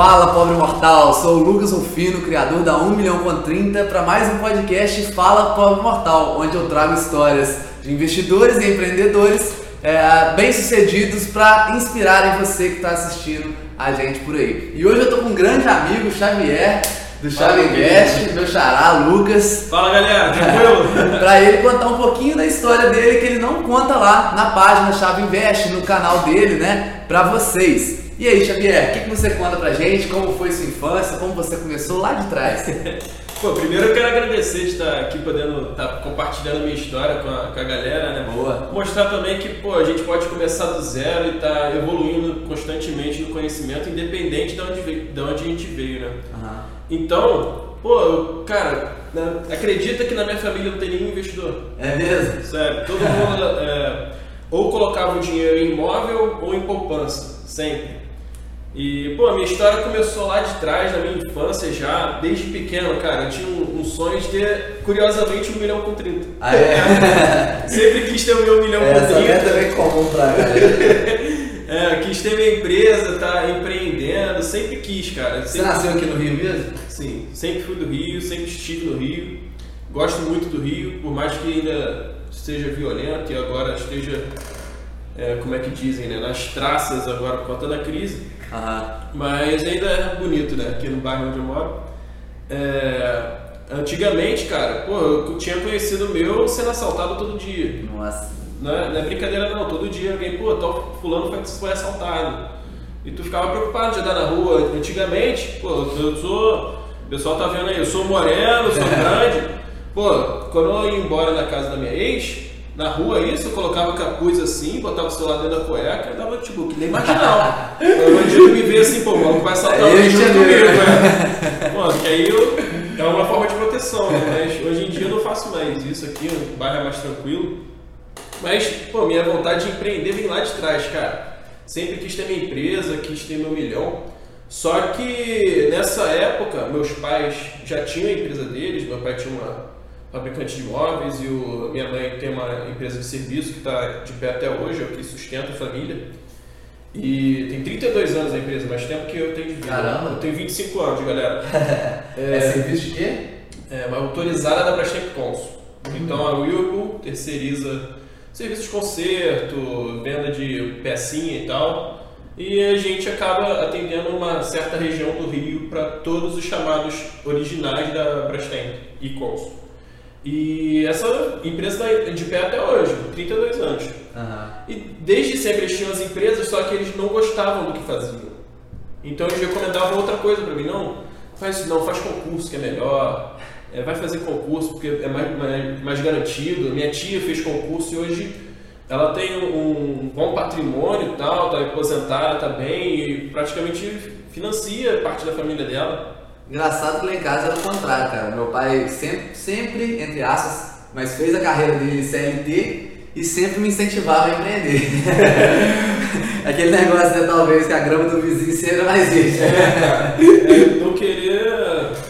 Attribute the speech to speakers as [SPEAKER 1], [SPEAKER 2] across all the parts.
[SPEAKER 1] Fala, pobre mortal! Sou o Lucas Rufino, criador da 1 milhão com 30, para mais um podcast Fala, pobre mortal, onde eu trago histórias de investidores e empreendedores é, bem-sucedidos para inspirarem você que está assistindo a gente por aí. E hoje eu tô com um grande amigo, Xavier, do Chave Invest, meu xará, Lucas.
[SPEAKER 2] Fala galera, tranquilo?
[SPEAKER 1] para ele contar um pouquinho da história dele que ele não conta lá na página Chave Invest, no canal dele, né, para vocês. E aí, Xavier, o que, que você conta pra gente? Como foi sua infância? Como você começou lá de trás?
[SPEAKER 2] Pô, primeiro eu quero agradecer de estar aqui podendo estar tá compartilhando a minha história com a, com a galera, né?
[SPEAKER 1] Boa.
[SPEAKER 2] Mostrar também que, pô, a gente pode começar do zero e estar tá evoluindo constantemente no conhecimento, independente de onde, veio, de onde a gente veio, né?
[SPEAKER 1] Uhum.
[SPEAKER 2] Então, pô, cara, né, acredita que na minha família não tem nenhum investidor.
[SPEAKER 1] É mesmo?
[SPEAKER 2] Sério, todo mundo é, ou colocava o dinheiro em imóvel ou em poupança, sempre. E, pô, a minha história começou lá de trás, na minha infância já, desde pequeno, cara. Eu tinha um, um sonho de ter, curiosamente, um milhão com 30.
[SPEAKER 1] Ah, é?
[SPEAKER 2] Sempre quis ter o meu milhão
[SPEAKER 1] é,
[SPEAKER 2] com 30.
[SPEAKER 1] Essa é também comum pra galera.
[SPEAKER 2] é, quis ter minha empresa, tá empreendendo, sempre quis, cara. Sempre...
[SPEAKER 1] Você nasceu aqui no Rio mesmo?
[SPEAKER 2] Sim, sempre fui do Rio, sempre estive no Rio. Gosto muito do Rio, por mais que ainda esteja violento e agora esteja, é, como é que dizem, né, nas traças agora por conta da crise.
[SPEAKER 1] Uhum.
[SPEAKER 2] Mas ainda é bonito, né? Aqui no bairro onde eu moro. É... Antigamente, cara, pô, eu tinha conhecido meu sendo assaltado todo dia.
[SPEAKER 1] Nossa.
[SPEAKER 2] Não é, não é brincadeira não, todo dia alguém, pô, tal fulano foi, foi assaltado. E tu ficava preocupado de andar na rua. Antigamente, pô, eu sou. O pessoal tá vendo aí, eu sou moreno, sou grande. Pô, quando eu ia embora da casa da minha ex, na rua isso, eu colocava capuz assim, botava o celular dentro da cueca e dava tipo, que nem marginal. o bandido me vê assim, pô, o vai saltar o junto comigo, né? Mano, que aí eu, é uma forma de proteção, né? Mas hoje em dia eu não faço mais isso aqui, o bairro é mais tranquilo. Mas, pô, minha vontade de empreender vem lá de trás, cara. Sempre quis ter minha empresa, quis ter meu milhão. Só que nessa época, meus pais já tinham a empresa deles, meu pai tinha uma fabricante de imóveis e o, minha mãe tem uma empresa de serviço que está de pé até hoje, é o que sustenta a família. E tem 32 anos a empresa, mais tempo que eu tenho de vida.
[SPEAKER 1] Caramba!
[SPEAKER 2] Eu tenho 25 anos, galera.
[SPEAKER 1] é, é serviço de quê?
[SPEAKER 2] É uma autorizada da Brastemp Consul. Uhum. Então a Whirlpool terceiriza serviços de conserto, venda de pecinha e tal. E a gente acaba atendendo uma certa região do Rio para todos os chamados originais da Brastemp e Consul. E essa empresa está de pé até hoje, 32 anos.
[SPEAKER 1] Uhum.
[SPEAKER 2] E desde sempre eles tinham as empresas, só que eles não gostavam do que faziam. Então eles recomendavam outra coisa para mim, não, faz não, faz concurso que é melhor, é, vai fazer concurso porque é mais, mais, mais, garantido. Minha tia fez concurso e hoje ela tem um, um bom patrimônio e tal, está aposentada, está bem e praticamente financia parte da família dela.
[SPEAKER 1] Engraçado que lá em casa era o contrário, cara. Meu pai sempre, sempre, entre aspas, mas fez a carreira dele CLT e sempre me incentivava a empreender. Aquele negócio, né, talvez, que a grama do vizinho seja mais verde.
[SPEAKER 2] É, é, não querer.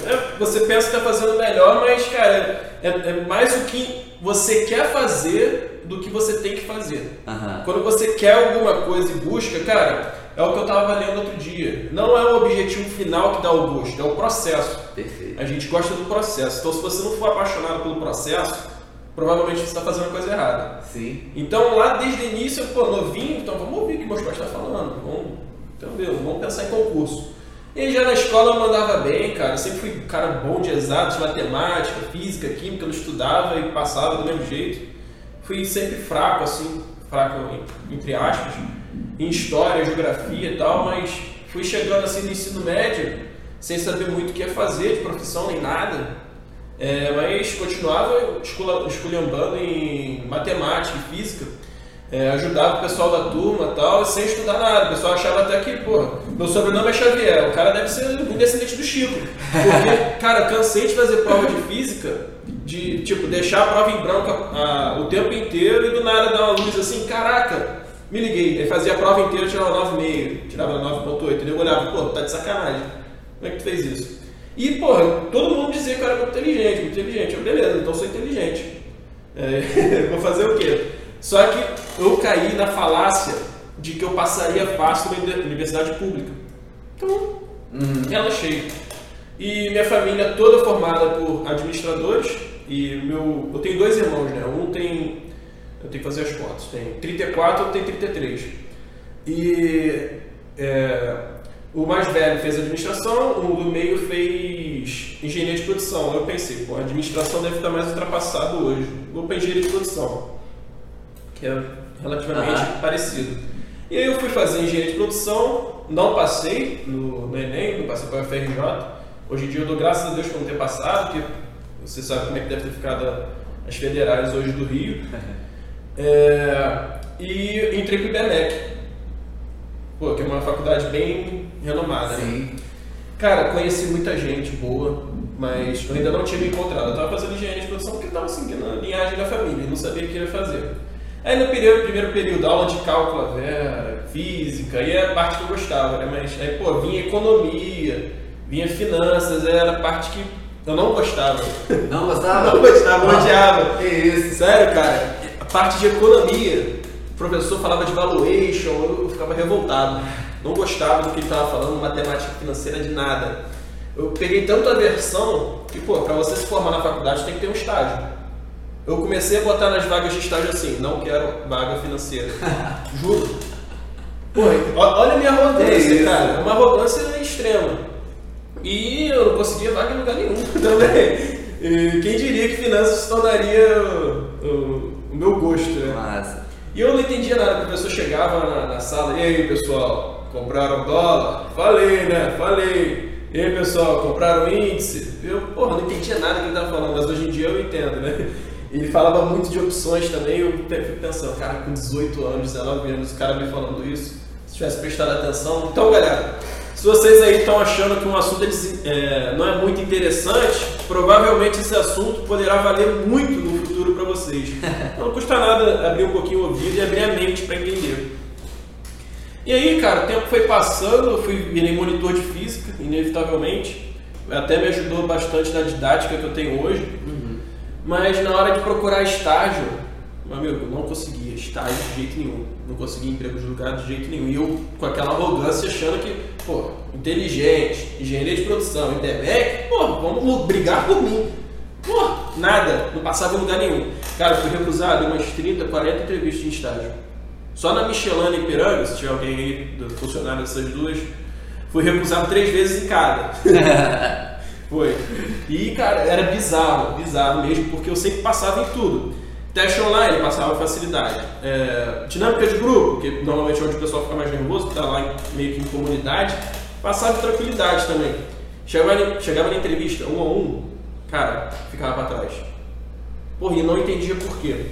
[SPEAKER 2] É, você pensa que está fazendo melhor, mas, cara, é, é, mais o que você quer fazer do que você tem que fazer.
[SPEAKER 1] Uhum.
[SPEAKER 2] Quando você quer alguma coisa e busca, cara, é o que eu estava lendo outro dia. Não é o objetivo final que dá o gosto, é o processo.
[SPEAKER 1] Perfeito.
[SPEAKER 2] A gente gosta do processo. Então, se você não for apaixonado pelo processo, provavelmente você está fazendo a coisa errada.
[SPEAKER 1] Sim.
[SPEAKER 2] Então, lá desde o início, pô, novinho, então vamos ouvir o que meus pais estão falando. Vamos, entendeu? Vamos pensar em concurso. E já na escola eu mandava bem, cara. Eu sempre fui um cara bom de exatos, matemática, física, química, eu estudava e passava do mesmo jeito. Fui sempre fraco, assim, fraco entre aspas em história, geografia e tal, mas fui chegando assim no ensino médio sem saber muito o que ia fazer de profissão nem nada. É, mas continuava esculhambando em matemática e física. É, ajudava o pessoal da turma tal, sem estudar nada. O pessoal achava até que, pô, meu sobrenome é Xavier, o cara deve ser um descendente do Chico. Porque, cara, cansei de fazer prova de física, de, tipo, deixar a prova em branco a, a, o tempo inteiro e do nada dar uma luz assim, caraca, me liguei, aí fazia a prova inteira, tirava 9,5, tirava 9,8, entendeu? Eu olhava, pô, tá de sacanagem. Como é que tu fez isso? E, porra, todo mundo dizia que eu era muito inteligente, muito inteligente. Eu, beleza, então sou inteligente. É, vou fazer o quê? Só que eu caí na falácia de que eu passaria fácil na universidade pública. Então,
[SPEAKER 1] Uhum.
[SPEAKER 2] Ela cheia. E minha família toda formada por administradores. E meu, eu tenho dois irmãos, né? Um tem. Eu tenho que fazer as contas. Tem 34, outro tem 33. E é, o mais velho fez administração, o do meio fez engenharia de produção. Eu pensei, pô, a administração deve estar mais ultrapassado hoje. Vou para engenharia de produção, que é relativamente parecido. E aí eu fui fazer engenharia de produção, não passei no, no Enem, não passei para a FRJ. Hoje em dia eu dou graças a Deus por não ter passado, porque você sabe como é que deve ter ficado as federais hoje do Rio. É, e entrei para o IBMEC, pô, que é uma faculdade bem renomada. né?
[SPEAKER 1] Sim.
[SPEAKER 2] Cara, conheci muita gente boa, mas eu ainda não tinha me encontrado. Eu tava fazendo engenharia de produção porque eu tava seguindo a linhagem da família, e não sabia o que ia fazer. Aí no período, primeiro período, aula de cálculo, Vera, física, e é a parte que eu gostava, né? Mas aí, pô, vinha economia, vinha finanças, era a parte que eu não gostava.
[SPEAKER 1] Não gostava?
[SPEAKER 2] Não gostava,
[SPEAKER 1] Não.
[SPEAKER 2] odiava.
[SPEAKER 1] Que isso?
[SPEAKER 2] Sério, cara, parte de economia, o professor falava de valuation, eu ficava revoltado. Não gostava do que ele estava falando, matemática financeira de nada. Eu peguei tanta aversão que, pô, pra você se formar na faculdade tem que ter um estágio. Eu comecei a botar nas vagas de estágio assim, não quero vaga financeira. Juro. Pô, olha a minha arrogância,
[SPEAKER 1] isso?
[SPEAKER 2] cara. É uma arrogância extrema. E eu não conseguia vaga em lugar nenhum também. E quem diria que finanças se tornaria o meu gosto, né?
[SPEAKER 1] Massa.
[SPEAKER 2] E eu não entendia nada, o professor chegava na, na sala, e aí pessoal, compraram dólar? Falei, né? Falei. E aí pessoal, compraram índice? Eu, porra, não entendia nada que ele estava falando, mas hoje em dia eu entendo, né? Ele falava muito de opções também, eu fico pensando, cara, com 18 anos, 19 anos, o cara me falando isso, se tivesse prestado atenção. Então, galera, se vocês aí estão achando que um assunto é não é muito interessante, provavelmente esse assunto poderá valer muito no futuro para vocês. Então, não custa nada abrir um pouquinho o ouvido e abrir a mente para entender. E aí, cara, o tempo foi passando, eu fui virei monitor de física, inevitavelmente. Até me ajudou bastante na didática que eu tenho hoje. Mas na hora de procurar estágio, meu amigo, não conseguia estágio de jeito nenhum. Não conseguia emprego de lugar de jeito nenhum. E eu com aquela arrogância achando que, pô, inteligente, engenharia de produção, ITEMEC, pô, vamos brigar por mim. Pô, nada, não passava em lugar nenhum. Cara, fui recusado em umas 30, 40 entrevistas de estágio. Só na Michelana e Piranga, se tiver alguém aí funcionário dessas duas, fui recusado três vezes em cada. Foi. E, cara, era bizarro, bizarro mesmo, porque eu sempre passava em tudo. Teste online, passava facilidade. É, dinâmica de grupo, que normalmente é onde o pessoal fica mais nervoso, que tá lá meio que em comunidade, passava tranquilidade também. Chegava, chegava na entrevista um a um, cara, ficava pra trás. Porra, e não entendia por quê.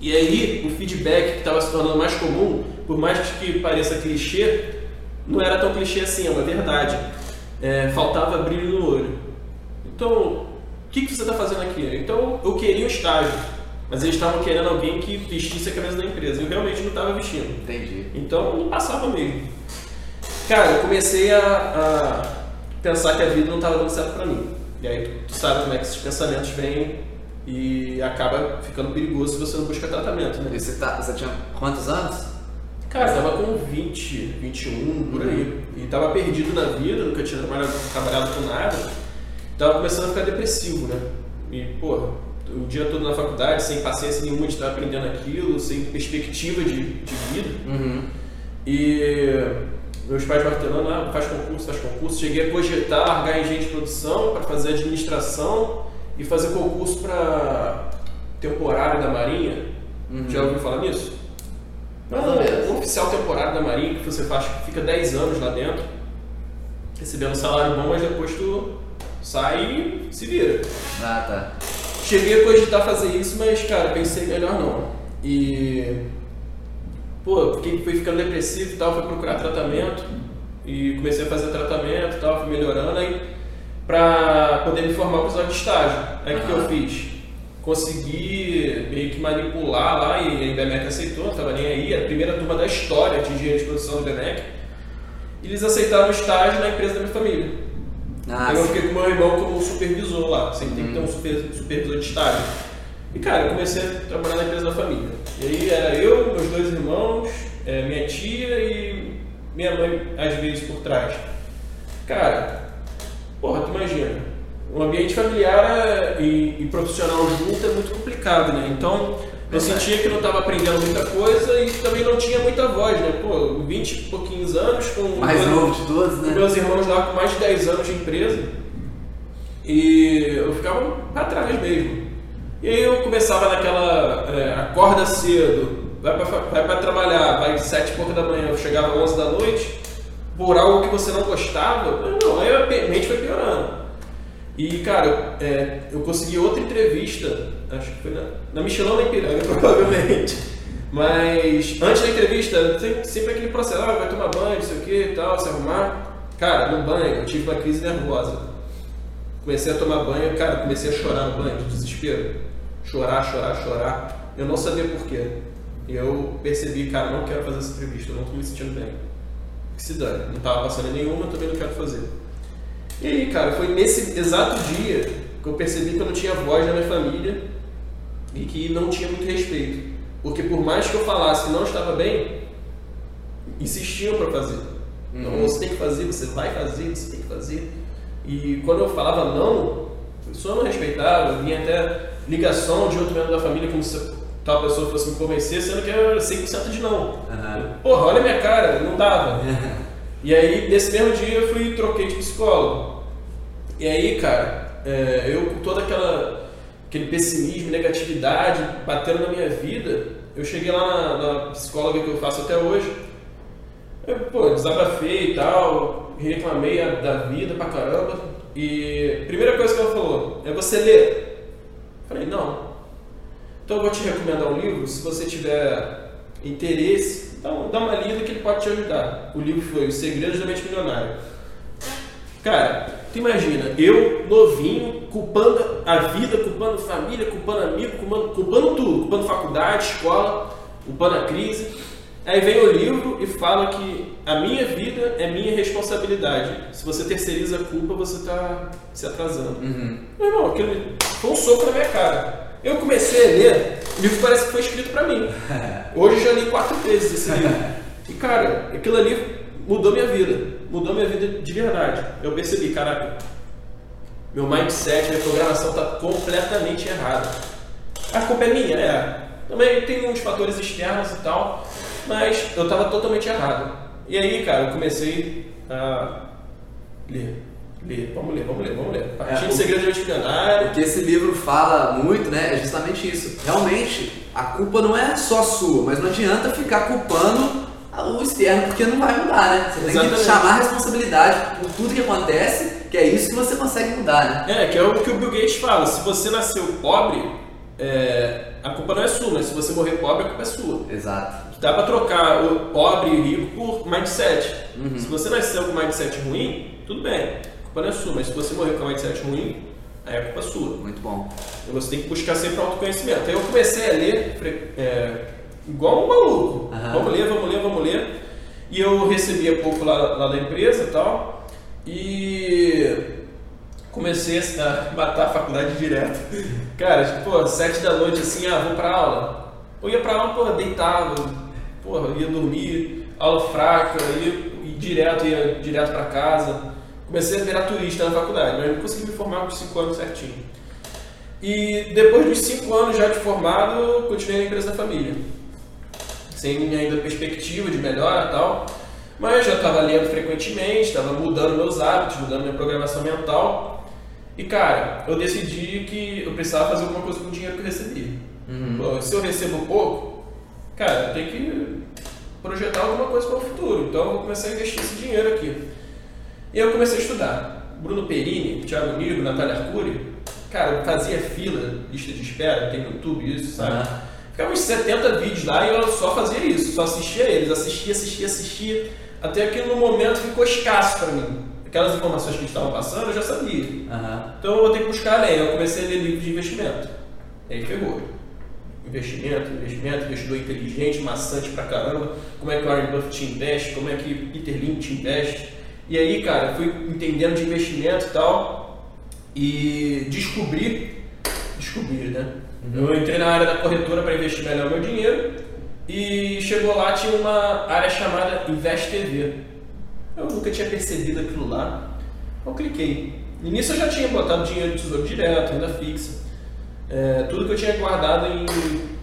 [SPEAKER 2] E aí, o feedback que estava se tornando mais comum, por mais que pareça clichê, não era tão clichê assim, é uma verdade. É, faltava brilho no olho. Então, o que, que você está fazendo aqui? Então, eu queria um estágio, mas eles estavam querendo alguém que vestisse a camisa da empresa. Eu realmente não estava vestindo.
[SPEAKER 1] Entendi.
[SPEAKER 2] Então, não passava mesmo. Cara, eu comecei a, a pensar que a vida não estava dando certo para mim. E aí, tu, tu sabe como é que esses pensamentos vêm e acaba ficando perigoso se você não busca tratamento, né?
[SPEAKER 1] E você, tá, você tinha quantos anos?
[SPEAKER 2] Cara, eu tava com 20, 21, por aí. E tava perdido na vida, nunca tinha trabalhado, trabalhado com nada. Tava começando a ficar depressivo, né? E, porra, o dia todo na faculdade, sem paciência nenhuma de estar aprendendo aquilo, sem perspectiva de, de vida.
[SPEAKER 1] Uhum.
[SPEAKER 2] E meus pais martelando, ah, faz concurso, faz concurso. Cheguei a cogitar largar engenharia de produção para fazer administração e fazer concurso para temporário da Marinha.
[SPEAKER 1] Uhum.
[SPEAKER 2] Já ouviu falar nisso?
[SPEAKER 1] Mais ou menos.
[SPEAKER 2] um oficial temporário da Marinha que você faz, fica 10 anos lá dentro, recebendo um salário bom, mas depois tu sai e se vira.
[SPEAKER 1] Ah, tá.
[SPEAKER 2] Cheguei a cogitar fazer isso, mas cara, pensei melhor não. E pô, fiquei, fui ficando depressivo e tal, fui procurar tratamento e comecei a fazer tratamento e tal, fui melhorando aí pra poder me formar para de estágio. Aí o que que eu fiz? Consegui meio que manipular lá e a IBMEC aceitou, não tava nem aí, era a primeira turma da história de engenharia de produção do IBMEC. E eles aceitaram o estágio na empresa da minha família.
[SPEAKER 1] Ah,
[SPEAKER 2] eu fiquei com meu irmão como supervisor lá, sempre tem que ter um
[SPEAKER 1] Uhum.
[SPEAKER 2] super- supervisor de estágio. E cara, eu comecei a trabalhar na empresa da família. E aí era eu, meus dois irmãos, eh, minha tia e minha mãe às vezes por trás. Cara, porra, tu imagina, o ambiente familiar e, e profissional junto é muito complicado, né? Então, eu sentia que não estava aprendendo muita coisa e também não tinha muita voz, né? Pô, 20 e pouquinhos anos com.
[SPEAKER 1] Mais novo de todos, né?
[SPEAKER 2] Meus irmãos lá com mais de 10 anos de empresa. E eu ficava para trás mesmo. E aí eu começava naquela. É, acorda cedo, vai para trabalhar, vai 7 e pouco da manhã, eu chegava 11 da noite, por algo que você não gostava, não, aí a mente foi piorando. E, cara, é, eu consegui outra entrevista, acho que foi na, na Michelin da Ipiranga, provavelmente. Mas antes da entrevista, sempre aquele processo, ah, vai tomar banho, não sei o que e tal, se arrumar. Cara, no banho, eu tive uma crise nervosa. Comecei a tomar banho, cara, comecei a chorar no banho, de desespero. Chorar, chorar, chorar. Eu não sabia porquê. Eu percebi, cara, não quero fazer essa entrevista, eu não estou me sentindo bem. Que se dane, não estava passando nenhuma, eu também não quero fazer. E aí, cara, foi nesse exato dia que eu percebi que eu não tinha voz na minha família e que não tinha muito respeito. Porque por mais que eu falasse que não estava bem, insistiam para fazer. Então uhum. você tem que fazer, você vai fazer, você tem que fazer. E quando eu falava não, a pessoa não respeitava, vinha até ligação de outro membro da família como se tal pessoa fosse me convencer, sendo que era 100% de não. Uhum. Porra, olha a minha cara, não dava. E aí, nesse mesmo dia, eu fui troquei de psicólogo. E aí, cara, é, eu com toda aquela aquele pessimismo, negatividade batendo na minha vida, eu cheguei lá na, na psicóloga que eu faço até hoje. Eu, pô, desabafei e tal, reclamei da vida pra caramba. E a primeira coisa que ela falou é você ler. Falei, não. Então eu vou te recomendar um livro, se você tiver interesse então, dá uma lida que ele pode te ajudar. O livro foi Os Segredos da Mente Milionária. Cara, tu imagina, eu, novinho, culpando a vida, culpando família, culpando amigo, culpando, culpando tudo, culpando faculdade, escola, culpando a crise. Aí vem o livro e fala que a minha vida é minha responsabilidade. Se você terceiriza a culpa, você está se atrasando. Uhum. Meu irmão, aquilo foi um soco na minha cara. Eu comecei a ler, o livro parece que foi escrito para mim. Hoje eu já li quatro vezes esse livro. E cara, aquilo ali mudou minha vida. Mudou minha vida de verdade. Eu percebi, caraca, meu mindset, minha programação está completamente errada. A culpa é minha, é. Também tem uns fatores externos e tal, mas eu estava totalmente errado. E aí, cara, eu comecei a ler ler, vamos ler, vamos ler, vamos ler. Partindo é, Segredo de Milionário.
[SPEAKER 1] O que esse livro fala muito, né, é justamente isso. Realmente, a culpa não é só sua, mas não adianta ficar culpando o externo, porque não vai mudar, né? Você Exatamente. tem que chamar a responsabilidade por tudo que acontece, que é isso que você consegue mudar,
[SPEAKER 2] né? É, que é o que o Bill Gates fala. Se você nasceu pobre, é, a culpa não é sua, mas se você morrer pobre, a culpa é sua.
[SPEAKER 1] Exato.
[SPEAKER 2] Dá pra trocar o pobre e rico por mindset. Uhum. Se você nasceu com mindset ruim, tudo bem culpa não é sua, mas se você morrer com a mindset ruim, aí é culpa sua.
[SPEAKER 1] Muito bom.
[SPEAKER 2] Então você tem que buscar sempre autoconhecimento. Aí eu comecei a ler é, igual um maluco. Uhum. Vamos ler, vamos ler, vamos ler. E eu recebia pouco lá, lá da empresa e tal. E comecei a matar a faculdade direto. Cara, tipo, pô, sete da noite assim, ah, vou pra aula. Eu ia pra aula, pô, deitava, porra, ia dormir, aula fraca, ia, ia direto, ia direto pra casa. Comecei a virar turista na faculdade, mas não consegui me formar com 5 anos certinho. E depois dos 5 anos já de formado, continuei na empresa da família. Sem ainda perspectiva de melhora e tal. Mas já estava lendo frequentemente, estava mudando meus hábitos, mudando minha programação mental. E cara, eu decidi que eu precisava fazer alguma coisa com o dinheiro que eu recebi. Uhum. Pô, se eu recebo pouco, cara, eu tenho que projetar alguma coisa para o futuro. Então eu vou começar a investir esse dinheiro aqui. E eu comecei a estudar. Bruno Perini, Thiago Nigro, Natália Arcuri, cara, eu fazia fila, lista de espera, tem no YouTube isso, sabe? Uhum. Ficava uns 70 vídeos lá e eu só fazia isso, só assistia eles, assistia, assistia, assistia, até que no momento ficou escasso para mim. Aquelas informações que estavam passando eu já sabia. Uhum. Então eu vou ter que buscar além. Eu comecei a ler livros de investimento. E aí pegou. Investimento, investimento, investidor inteligente, maçante pra caramba. Como é que o Warren Buffett investe, como é que Peter Lynch investe e aí, cara, fui entendendo de investimento e tal e descobri, descobri, né? Uhum. Eu entrei na área da corretora para investir melhor meu dinheiro e chegou lá tinha uma área chamada Invest TV. Eu nunca tinha percebido aquilo lá. Eu cliquei. No início eu já tinha botado dinheiro no tesouro direto, renda fixa. É, tudo que eu tinha guardado em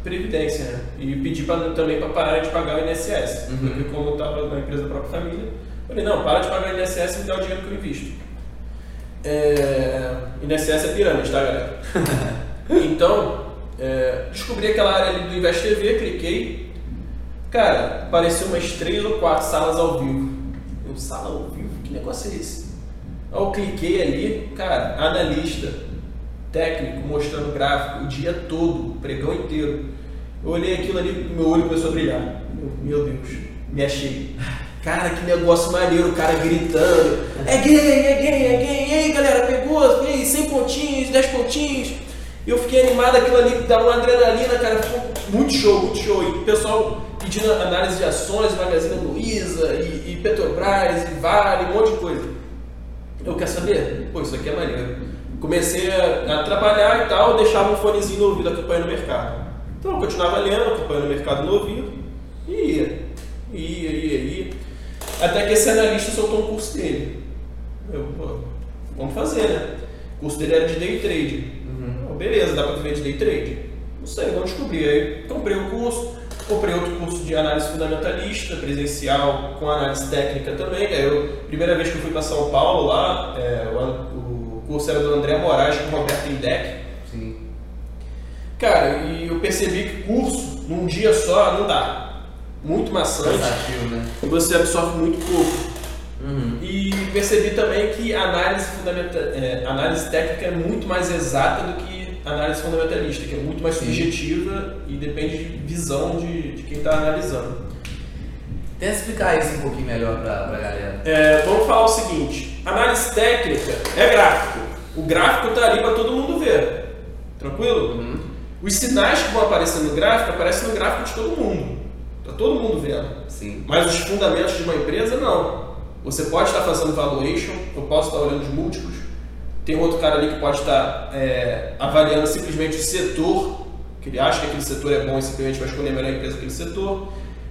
[SPEAKER 2] previdência, né? E pedi pra, também para parar de pagar o INSS.
[SPEAKER 1] Uhum.
[SPEAKER 2] Porque como eu estava na empresa da própria família, eu falei, não, para de pagar o INSS e me dá o dinheiro que eu invisto. É, INSS é pirâmide, tá galera? então, é, descobri aquela área ali do Invest TV, cliquei. Cara, apareceu umas três ou quatro salas ao vivo. Eu, sala ao vivo? Que negócio é esse? Eu cliquei ali, cara, analista, técnico, mostrando gráfico o dia todo, o pregão inteiro. Eu olhei aquilo ali, meu olho começou a brilhar. Meu, meu Deus, me achei. Cara, que negócio maneiro, o cara gritando. É gay, é gay, é gay. E aí, galera, pegou? E aí, 100 pontinhos, 10 pontinhos. E eu fiquei animado, aquilo ali dá uma adrenalina, cara. Ficou muito show, muito show. E o pessoal pedindo análise de ações, Magazine Luiza, e, e Petrobras, e Vale, um monte de coisa. Eu quero saber? Pô, isso aqui é maneiro. Comecei a, a trabalhar e tal, deixava um fonezinho no ouvido acompanhando o mercado. Então eu continuava lendo, acompanhando o mercado no ouvido, e ia, ia, ia, ia. Até que esse analista soltou um curso dele. Eu, pô, vamos fazer, né? O curso dele era de day trade. Uhum. Beleza, dá pra viver de day trade? Não sei, vamos descobrir. Aí comprei o curso, comprei outro curso de análise fundamentalista, presencial, com análise técnica também. Aí eu, primeira vez que eu fui para São Paulo lá, é, o, o, curso era do André Moraes com o Roberto Indec.
[SPEAKER 1] Sim.
[SPEAKER 2] Cara, e eu percebi que curso, num dia só, não dá. Muito maçante.
[SPEAKER 1] Cansativo, né?
[SPEAKER 2] E você absorve muito pouco.
[SPEAKER 1] Uhum.
[SPEAKER 2] E percebi também que a análise, fundamenta, é, análise técnica é muito mais exata do que a análise fundamentalista, que é muito mais
[SPEAKER 1] Sim.
[SPEAKER 2] subjetiva e depende de visão de, de quem está analisando.
[SPEAKER 1] Tenta explicar isso um pouquinho melhor pra, pra galera.
[SPEAKER 2] É, vamos falar o seguinte: análise técnica é gráfico. O gráfico está ali para todo mundo ver. Tranquilo?
[SPEAKER 1] Uhum.
[SPEAKER 2] Os sinais que vão aparecer no gráfico aparecem no gráfico de todo mundo. Está todo mundo vendo.
[SPEAKER 1] Sim.
[SPEAKER 2] Mas os fundamentos de uma empresa, não. Você pode estar fazendo valuation, eu posso estar olhando os múltiplos. Tem outro cara ali que pode estar é, avaliando simplesmente o setor, que ele acha que aquele setor é bom e simplesmente vai escolher a melhor empresa daquele setor.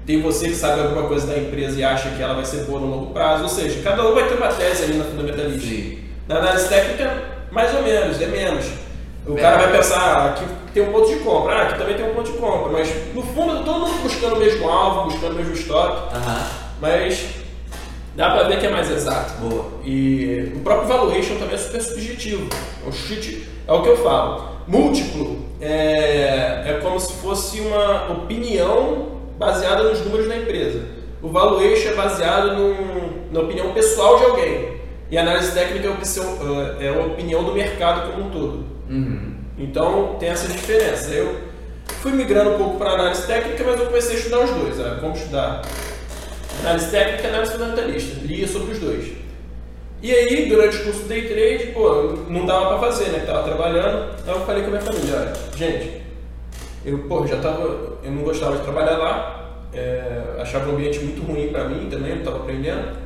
[SPEAKER 2] Tem você que sabe alguma coisa da empresa e acha que ela vai ser boa no longo prazo. Ou seja, cada um vai ter uma tese ali na fundamentalista.
[SPEAKER 1] Sim.
[SPEAKER 2] Na análise técnica, mais ou menos, é menos. O
[SPEAKER 1] É.
[SPEAKER 2] cara vai pensar, ah, aqui tem um ponto de compra, ah, aqui também tem um ponto de compra, mas no fundo todo mundo buscando o mesmo alvo, buscando o mesmo estoque, mas dá pra ver que é mais exato.
[SPEAKER 1] Boa.
[SPEAKER 2] E o próprio valuation também é super subjetivo. É o chute, é o que eu falo. Múltiplo é, é como se fosse uma opinião baseada nos números da empresa. O valuation é baseado num- na opinião pessoal de alguém. E a análise técnica é opção- é a opinião do mercado como um todo.
[SPEAKER 1] Uhum.
[SPEAKER 2] Então tem essa diferença. Eu fui migrando um pouco para análise técnica, mas eu comecei a estudar os dois. Né? Como estudar análise técnica e análise fundamentalista. Lia sobre os dois. E aí, durante o curso de day trade, pô, não dava para fazer, né? Tava trabalhando. Aí eu falei com a minha família, olha, gente, eu, pô, já tava, eu não gostava de trabalhar lá, é, achava o ambiente muito ruim para mim também, não tava aprendendo.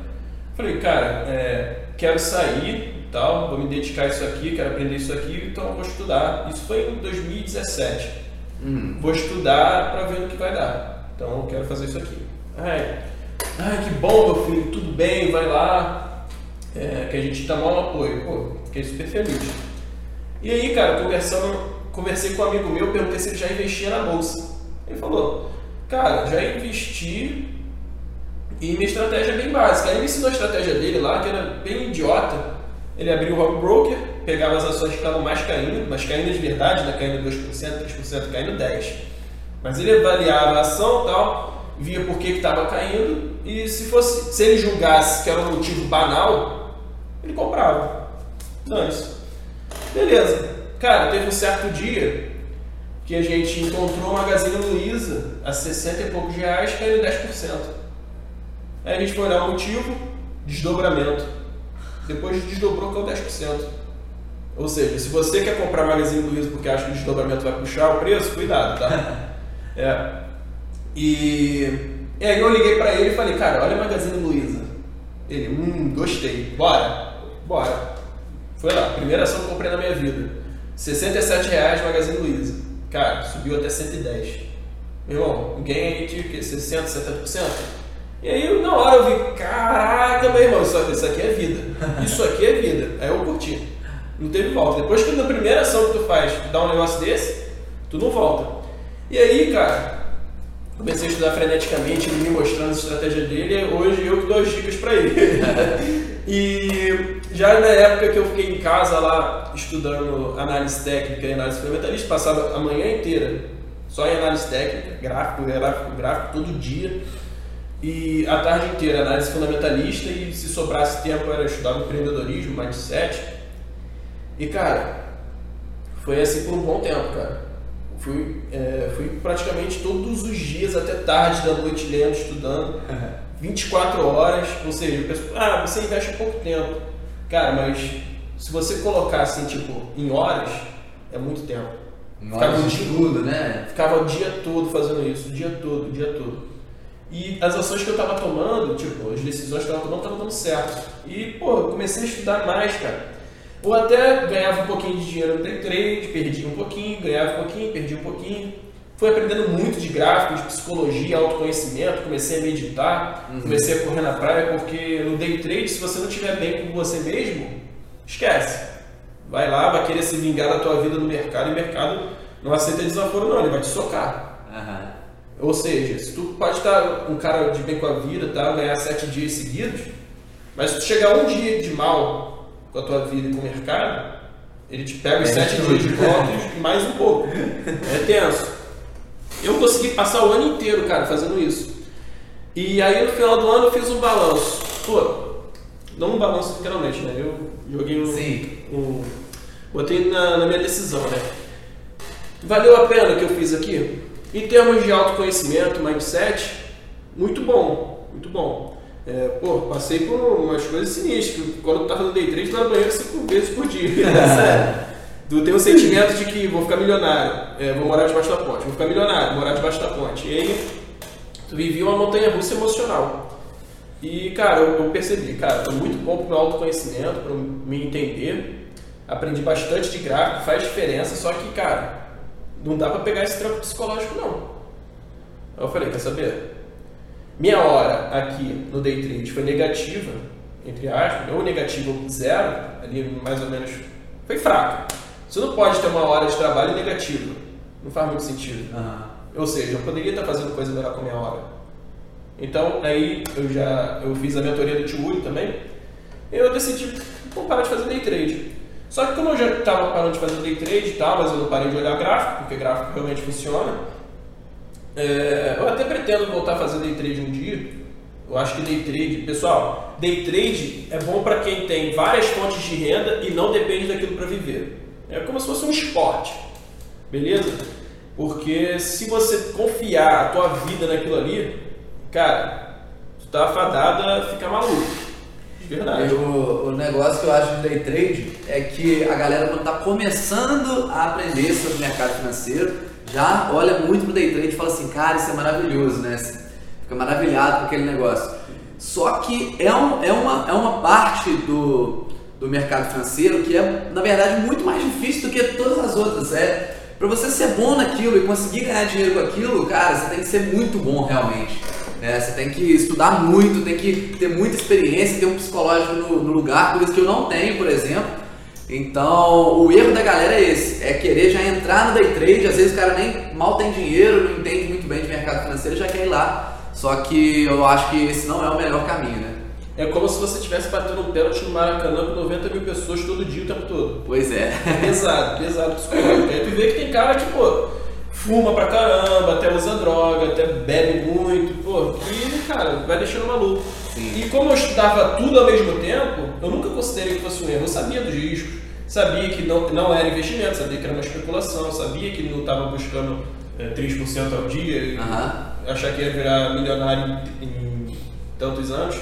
[SPEAKER 2] Falei, cara, é, quero sair tal, vou me dedicar a isso aqui, quero aprender isso aqui, então vou estudar. Isso foi em 2017.
[SPEAKER 1] Uhum.
[SPEAKER 2] Vou estudar para ver no que vai dar. Então eu quero fazer isso aqui. Ai, ai que bom, meu filho, tudo bem, vai lá. É, que a gente dá maior apoio. Pô, fiquei super feliz. E aí, cara, conversando, conversei com um amigo meu, perguntei se ele já investia na bolsa. Ele falou, cara, já investi e minha estratégia é bem básica. Aí ele me ensinou a estratégia dele lá, que era bem idiota. Ele abriu o home broker, pegava as ações que estavam mais caindo, mas caindo de verdade, né? caindo 2%, 3%, caindo 10%. Mas ele avaliava a ação tal, via por que estava caindo, e se, fosse, se ele julgasse que era um motivo banal, ele comprava. Não, isso. Beleza. Cara, teve um certo dia que a gente encontrou uma Magazine Luiza a 60 e poucos reais, caindo 10%. Aí a gente foi olhar o motivo, desdobramento. Depois desdobrou que é o 10%. Ou seja, se você quer comprar Magazine Luiza porque acha que o desdobramento vai puxar o preço, cuidado, tá? É. E, e aí eu liguei pra ele e falei, cara, olha Magazine Luiza. Ele, hum, gostei, bora, bora. Foi lá, primeira ação que eu comprei na minha vida. 67 reais Magazine Luiza. Cara, subiu até 110. Meu irmão, ganha aí de quê? 60%, 70%? E aí, na hora eu vi, caraca, meu irmão, isso, isso aqui é vida. Isso aqui é vida. Aí eu curti. Não teve volta. Depois que na primeira ação que tu faz, tu dá um negócio desse, tu não volta. E aí, cara, comecei a estudar freneticamente, ele me mostrando a estratégia dele, hoje eu que dou as dicas pra ele. e já na época que eu fiquei em casa lá estudando análise técnica e análise fundamentalista, passava a manhã inteira só em análise técnica, gráfico, gráfico, gráfico, todo dia. E a tarde inteira análise fundamentalista e se sobrasse tempo era estudar empreendedorismo, mindset. E cara, foi assim por um bom tempo, cara. Fui, é, fui praticamente todos os dias até tarde da noite lendo, estudando. 24 horas, ou seja, ah, você investe pouco tempo. Cara, mas se você colocar assim, tipo, em horas, é muito tempo.
[SPEAKER 1] Ficava o dia tudo, né?
[SPEAKER 2] Ficava o dia todo fazendo isso, o dia todo, o dia todo. E as ações que eu tava tomando, tipo, as decisões que eu tava tomando, estavam dando certo. E, pô, comecei a estudar mais, cara. Ou até ganhava um pouquinho de dinheiro no day trade, perdia um pouquinho, ganhava um pouquinho, perdia um pouquinho. Fui aprendendo muito de gráfico, de psicologia, autoconhecimento, comecei a meditar, uhum. comecei a correr na praia, porque no day trade, se você não estiver bem com você mesmo, esquece. Vai lá, vai querer se vingar da tua vida no mercado, e o mercado não aceita desaforo não, ele vai te socar. Uhum. Ou seja, se tu pode estar um cara de bem com a vida, tá, ganhar sete dias seguidos, mas se tu chegar um dia de mal com a tua vida e com o mercado, ele te pega os é sete dias de volta e mais um pouco. É tenso. Eu consegui passar o ano inteiro, cara, fazendo isso. E aí no final do ano eu fiz um balanço. Pô, não um balanço literalmente, né? Eu joguei um.
[SPEAKER 1] Sim.
[SPEAKER 2] um botei na, na, minha decisão, né? Valeu a pena o que eu fiz aqui? Em termos de autoconhecimento, mindset, muito bom, muito bom. É, pô, passei por umas coisas sinistras. Quando eu tava no day trade, tava no banheiro cinco vezes por dia. Sério tu tem o sentimento de que vou ficar milionário, é, vou morar debaixo da ponte, vou ficar milionário, morar debaixo da ponte. E aí, tu vivia uma montanha russa emocional. E, cara, eu, eu percebi, cara, foi muito bom pro meu autoconhecimento, para me entender. Aprendi bastante de gráfico, faz diferença, só que, cara, não dá para pegar esse trampo psicológico, não. Aí eu falei, quer saber? Minha hora aqui no day trade foi negativa, entre aspas, ou negativa ou zero, ali mais ou menos, foi fraca. Você não pode ter uma hora de trabalho negativa. Não faz muito sentido. Ou seja, eu poderia estar fazendo coisa melhor com a minha hora. Então, aí eu já eu fiz a mentoria do Tio também. Eu decidi vou parar de fazer day trade. Só que como eu já estava parando de fazer day trade e tal, mas eu não parei de olhar gráfico, porque gráfico realmente funciona, é, eu até pretendo voltar a fazer day trade um dia. Eu acho que day trade, pessoal, day trade é bom para quem tem várias fontes de renda e não depende daquilo para viver. É como se fosse um esporte, beleza? Porque se você confiar a tua vida naquilo ali, cara, tu tá fadada a ficar maluco. De verdade.
[SPEAKER 1] O, o, negócio que eu acho de day trade é que a galera quando tá começando a aprender sobre o mercado financeiro, já olha muito pro day trade e fala assim, cara, isso é maravilhoso, né? Fica maravilhado com aquele negócio. Só que é, um, é, uma, é uma parte do, do mercado financeiro, que é, na verdade, muito mais difícil do que todas as outras. É, para você ser bom naquilo e conseguir ganhar dinheiro com aquilo, cara, você tem que ser muito bom realmente. Né? Você tem que estudar muito, tem que ter muita experiência, ter um psicológico no, no lugar, coisa que eu não tenho, por exemplo. Então, o erro da galera é esse, é querer já entrar no day trade, às vezes o cara nem mal tem dinheiro, não entende muito bem de mercado financeiro, já quer ir lá. Só que eu acho que esse não é o melhor caminho, né?
[SPEAKER 2] É como se você estivesse batendo um pênalti no Maracanã com 90 mil pessoas todo dia o tempo todo.
[SPEAKER 1] Pois é.
[SPEAKER 2] Pesado, pesado psicológico. Aí tu vê que tem cara que, pô, fuma pra caramba, até usa droga, até bebe muito, pô, e, cara, vai deixando maluco. Sim. E como eu estudava tudo ao mesmo tempo, eu nunca considerei que fosse um erro. Eu sabia dos riscos, sabia que não, não era investimento, sabia que era uma especulação, sabia que não estava buscando é, 3% ao dia, uhum. achar que ia virar milionário em, em tantos anos.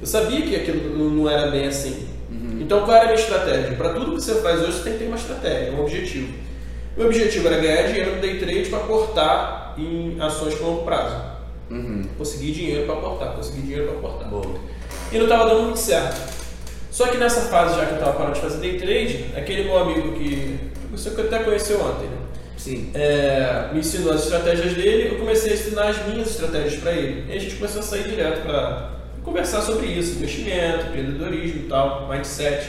[SPEAKER 2] Eu sabia que aquilo não era bem assim. Uhum. Então, qual era a minha estratégia? Para tudo que você faz hoje, você tem que ter uma estratégia, um objetivo. Meu objetivo era ganhar dinheiro no day trade para aportar em ações de longo prazo. Uhum. Consegui dinheiro para aportar, consegui dinheiro para aportar. Boa. E não estava dando muito certo. Só que nessa fase, já que eu estava parando de fazer day trade, aquele meu amigo que você até conheceu ontem, né?
[SPEAKER 1] Sim.
[SPEAKER 2] é, me ensinou as estratégias dele, eu comecei a ensinar as minhas estratégias para ele. E a gente começou a sair direto para conversar sobre isso, investimento, empreendedorismo e tal, mindset.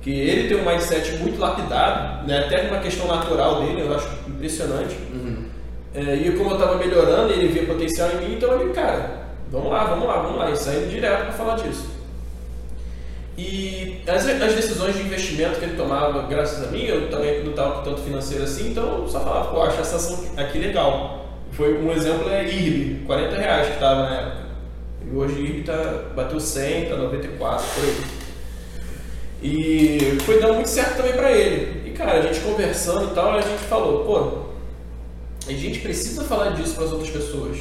[SPEAKER 2] Que ele tem um mindset muito lapidado, né? até uma questão natural dele, eu acho impressionante.
[SPEAKER 1] Uhum.
[SPEAKER 2] É, e como eu estava melhorando, ele via potencial em mim, então ele, cara, vamos lá, vamos lá, vamos lá, e saindo direto para falar disso. E as, as, decisões de investimento que ele tomava, graças a mim, eu também não estava tanto financeiro assim, então eu só falava, pô, acho essa ação aqui legal. Foi um exemplo é IRB, 40 reais que estava na época. E hoje o IRB tá, bateu 100, tá 94, por aí. E foi dando muito certo também para ele. E cara, a gente conversando e tal, a gente falou, pô, a gente precisa falar disso para as outras pessoas.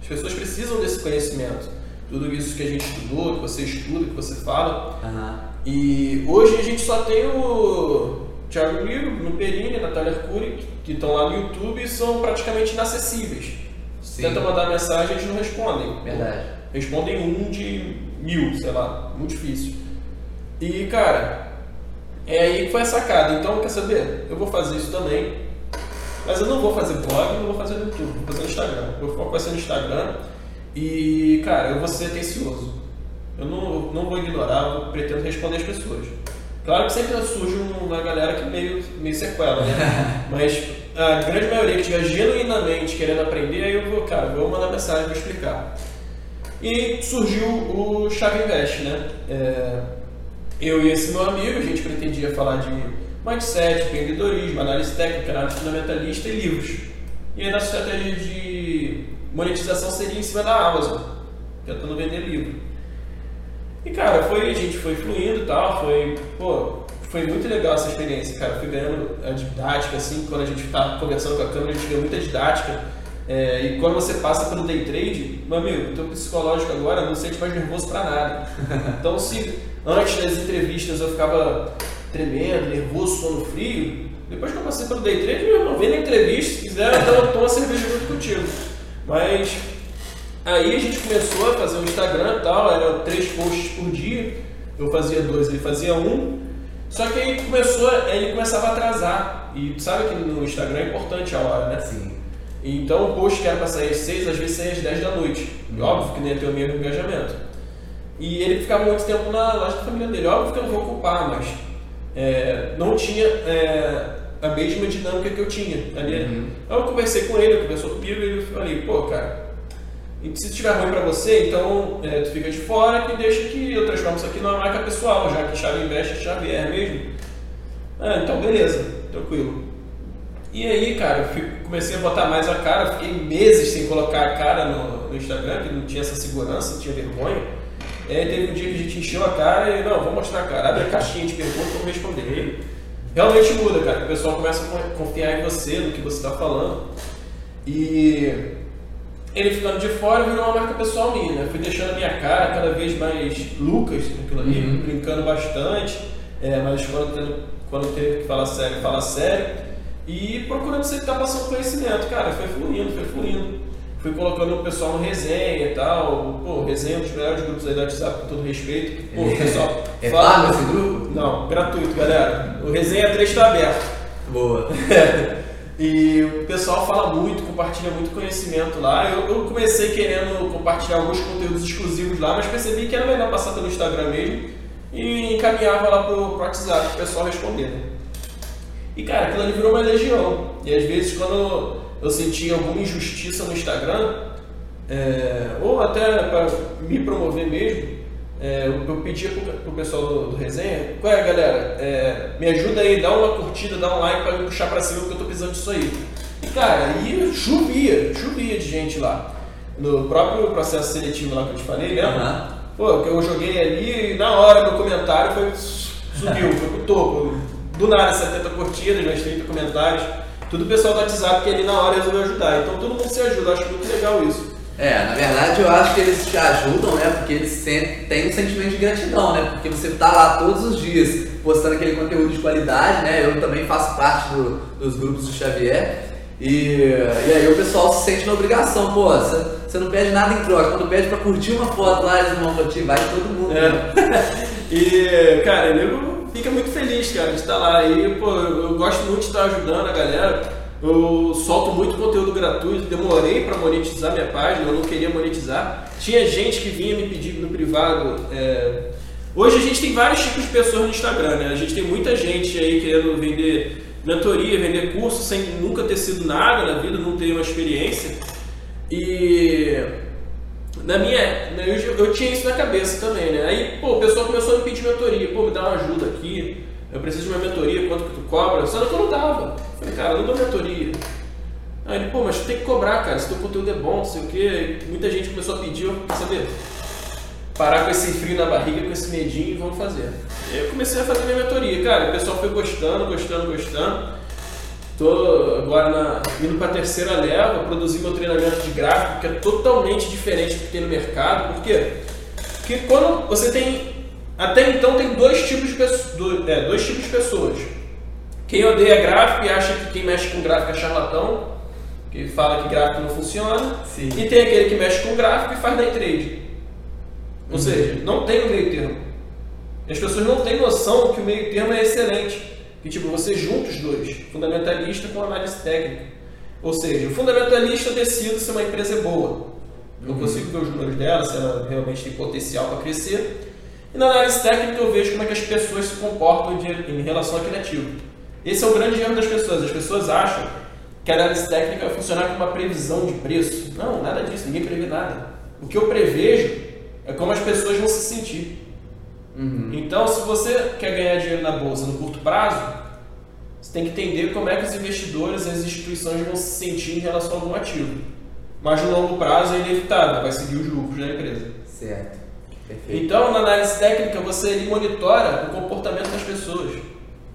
[SPEAKER 2] As pessoas precisam desse conhecimento tudo isso que a gente estudou, que você estuda, que você fala.
[SPEAKER 1] Uhum.
[SPEAKER 2] E hoje a gente só tem o Thiago Miro, Perini, Natália Arcuri, que estão lá no YouTube e são praticamente inacessíveis. Sim. Tenta mandar mensagem, eles não respondem.
[SPEAKER 1] Verdade.
[SPEAKER 2] Respondem um de mil, sei lá, muito difícil. E, cara, é aí que foi a sacada. Então, quer saber? Eu vou fazer isso também. Mas eu não vou fazer blog, não vou fazer no YouTube, vou fazer no Instagram. Vou focar no Instagram e, cara, eu vou ser atencioso. Eu não, não vou ignorar, eu pretendo responder as pessoas. Claro que sempre surge uma galera que meio, meio sequela, né? Mas a grande maioria que estiver genuinamente querendo aprender, aí eu vou, cara, vou mandar mensagem, vou explicar. E surgiu o Chave Invest, né? É, eu e esse meu amigo, a gente pretendia falar de mindset, empreendedorismo, análise técnica, análise fundamentalista e livros. E a nossa estratégia de monetização seria em cima da Amazon, tentando vender livro. E cara, foi, a gente foi fluindo e tal, foi, pô, foi muito legal essa experiência, cara. Fui ganhando a didática, assim, quando a gente tá conversando com a câmera, a gente ganha muita didática. É, e quando você passa pelo day trade, meu amigo, o teu psicológico agora não sente mais nervoso para nada. Então, se antes das entrevistas eu ficava tremendo, nervoso, sono frio, depois que eu passei pelo day trade, eu não vem na entrevista, se quiser, então cerveja junto contigo. Mas aí a gente começou a fazer o Instagram e tal, eram três posts por dia, eu fazia dois, ele fazia um. Só que aí começou, ele começava a atrasar. E sabe que no Instagram é importante a hora, né?
[SPEAKER 1] Sim.
[SPEAKER 2] Então o post que era para sair às 6, às vezes saía às 10 da noite. E uhum. óbvio que nem ia ter o mesmo engajamento. E ele ficava muito tempo na loja da família dele. Óbvio que eu não vou ocupar, mas é, não tinha é, a mesma dinâmica que eu tinha ali. Uhum. Aí eu conversei com ele, conversou comigo e eu falei, pô, cara, se estiver ruim para você, então é, tu fica de fora que deixa que eu transformo isso aqui numa marca pessoal, já que chave investe é chave é mesmo. Ah, então beleza, tranquilo. E aí, cara, comecei a botar mais a cara, fiquei meses sem colocar a cara no, no Instagram, que não tinha essa segurança, tinha vergonha. E aí teve um dia que a gente encheu a cara e, não, vou mostrar a cara, abre a caixinha de perguntas, vamos responder realmente muda, cara. O pessoal começa a confiar em você, no que você está falando. E ele ficando de fora virou uma marca pessoal minha, né? Fui deixando a minha cara cada vez mais Lucas naquilo ali, uhum. brincando bastante, é, mas quando, quando teve que falar sério, falar sério. E procurando sempre estar passando conhecimento, cara. Foi fluindo, foi fluindo fui colocando o pessoal no resenha e tal. Pô, resenha é um dos melhores grupos aí do WhatsApp, com todo respeito. Pô, o pessoal.
[SPEAKER 1] é fala... esse grupo?
[SPEAKER 2] Não, gratuito, galera. O resenha 3 está aberto.
[SPEAKER 1] Boa.
[SPEAKER 2] e o pessoal fala muito, compartilha muito conhecimento lá. Eu, eu, comecei querendo compartilhar alguns conteúdos exclusivos lá, mas percebi que era melhor passar pelo Instagram mesmo e encaminhava lá pro, pro WhatsApp o pessoal responder. Né? E cara, aquilo ali virou uma legião. E às vezes quando eu senti alguma injustiça no Instagram, é, ou até para me promover mesmo, é, eu pedia pro, o pessoal do, do, resenha, qual é galera, é, me ajuda aí, dá uma curtida, dá um like para me puxar para cima porque eu tô precisando disso aí. E cara, aí chovia, chovia de gente lá. No próprio processo seletivo lá que eu te falei, lembra? Uhum. Pô, que eu joguei ali e na hora meu comentário foi, subiu, foi pro topo. Do nada 70 curtidas, mais 30 comentários. Tudo o pessoal do WhatsApp que ali na hora resolveu ajudar. Então todo mundo se ajuda, acho muito legal isso.
[SPEAKER 1] É, na verdade eu acho que eles te ajudam, né? Porque eles têm um sentimento de gratidão, né? Porque você tá lá todos os dias postando aquele conteúdo de qualidade, né? Eu também faço parte do, dos grupos do Xavier. E, e aí o pessoal se sente na obrigação, pô, você não pede nada em troca. Quando pede pra curtir uma foto lá, eles vão curtir, vai todo mundo.
[SPEAKER 2] É. Né? e, cara, eu fica muito feliz, cara, de estar lá. E, pô, eu, gosto muito de estar ajudando a galera. Eu solto muito conteúdo gratuito, demorei para monetizar minha página, eu não queria monetizar. Tinha gente que vinha me pedir no privado. É... Hoje a gente tem vários tipos de pessoas no Instagram, né? A gente tem muita gente aí querendo vender mentoria, vender curso sem nunca ter sido nada na vida, não ter uma experiência. E na minha, eu, eu tinha isso na cabeça também, né? Aí, pô, o pessoal começou a me pedir mentoria, pô, me dá uma ajuda aqui, eu preciso de uma mentoria, quanto que tu cobra? Só que eu não dava. Falei, cara, eu não dou mentoria. Aí ele, pô, mas tu tem que cobrar, cara, se teu conteúdo é bom, não sei o quê. Muita gente começou a pedir, eu, saber, parar com esse frio na barriga, com esse medinho e vamos fazer. Aí eu comecei a fazer minha mentoria. Cara, o pessoal foi gostando, gostando, gostando. Tô agora na, indo para a terceira leva, produzir meu treinamento de gráfico, que é totalmente diferente do que tem no mercado. Por quê? Porque quando você tem. Até então tem dois tipos de, pessoas, é, dois tipos de pessoas. Quem odeia gráfico e acha que quem mexe com gráfico é charlatão, que fala que gráfico não funciona. Sim. E tem aquele que mexe com gráfico e faz day trade. Ou uhum. seja, não tem o meio termo. As pessoas não têm noção que o meio termo é excelente. Que tipo, você junta os dois, fundamentalista com análise técnica. Ou seja, o fundamentalista decide se uma empresa é boa. Eu uhum. consigo ver os números dela, se ela realmente tem potencial para crescer. E na análise técnica eu vejo como é que as pessoas se comportam de, em relação àquele ativo. Esse é o grande erro das pessoas. As pessoas acham que a análise técnica vai funcionar como uma previsão de preço. Não, nada disso, ninguém prevê nada. O que eu prevejo é como as pessoas vão se sentir. Uhum. Então, se você quer ganhar dinheiro na bolsa no curto prazo, você tem que entender como é que os investidores e as instituições vão se sentir em relação a algum ativo. Mas no longo prazo é inevitável, vai seguir os lucros da empresa.
[SPEAKER 1] Certo. Perfeito.
[SPEAKER 2] Então, na análise técnica, você monitora o comportamento das pessoas.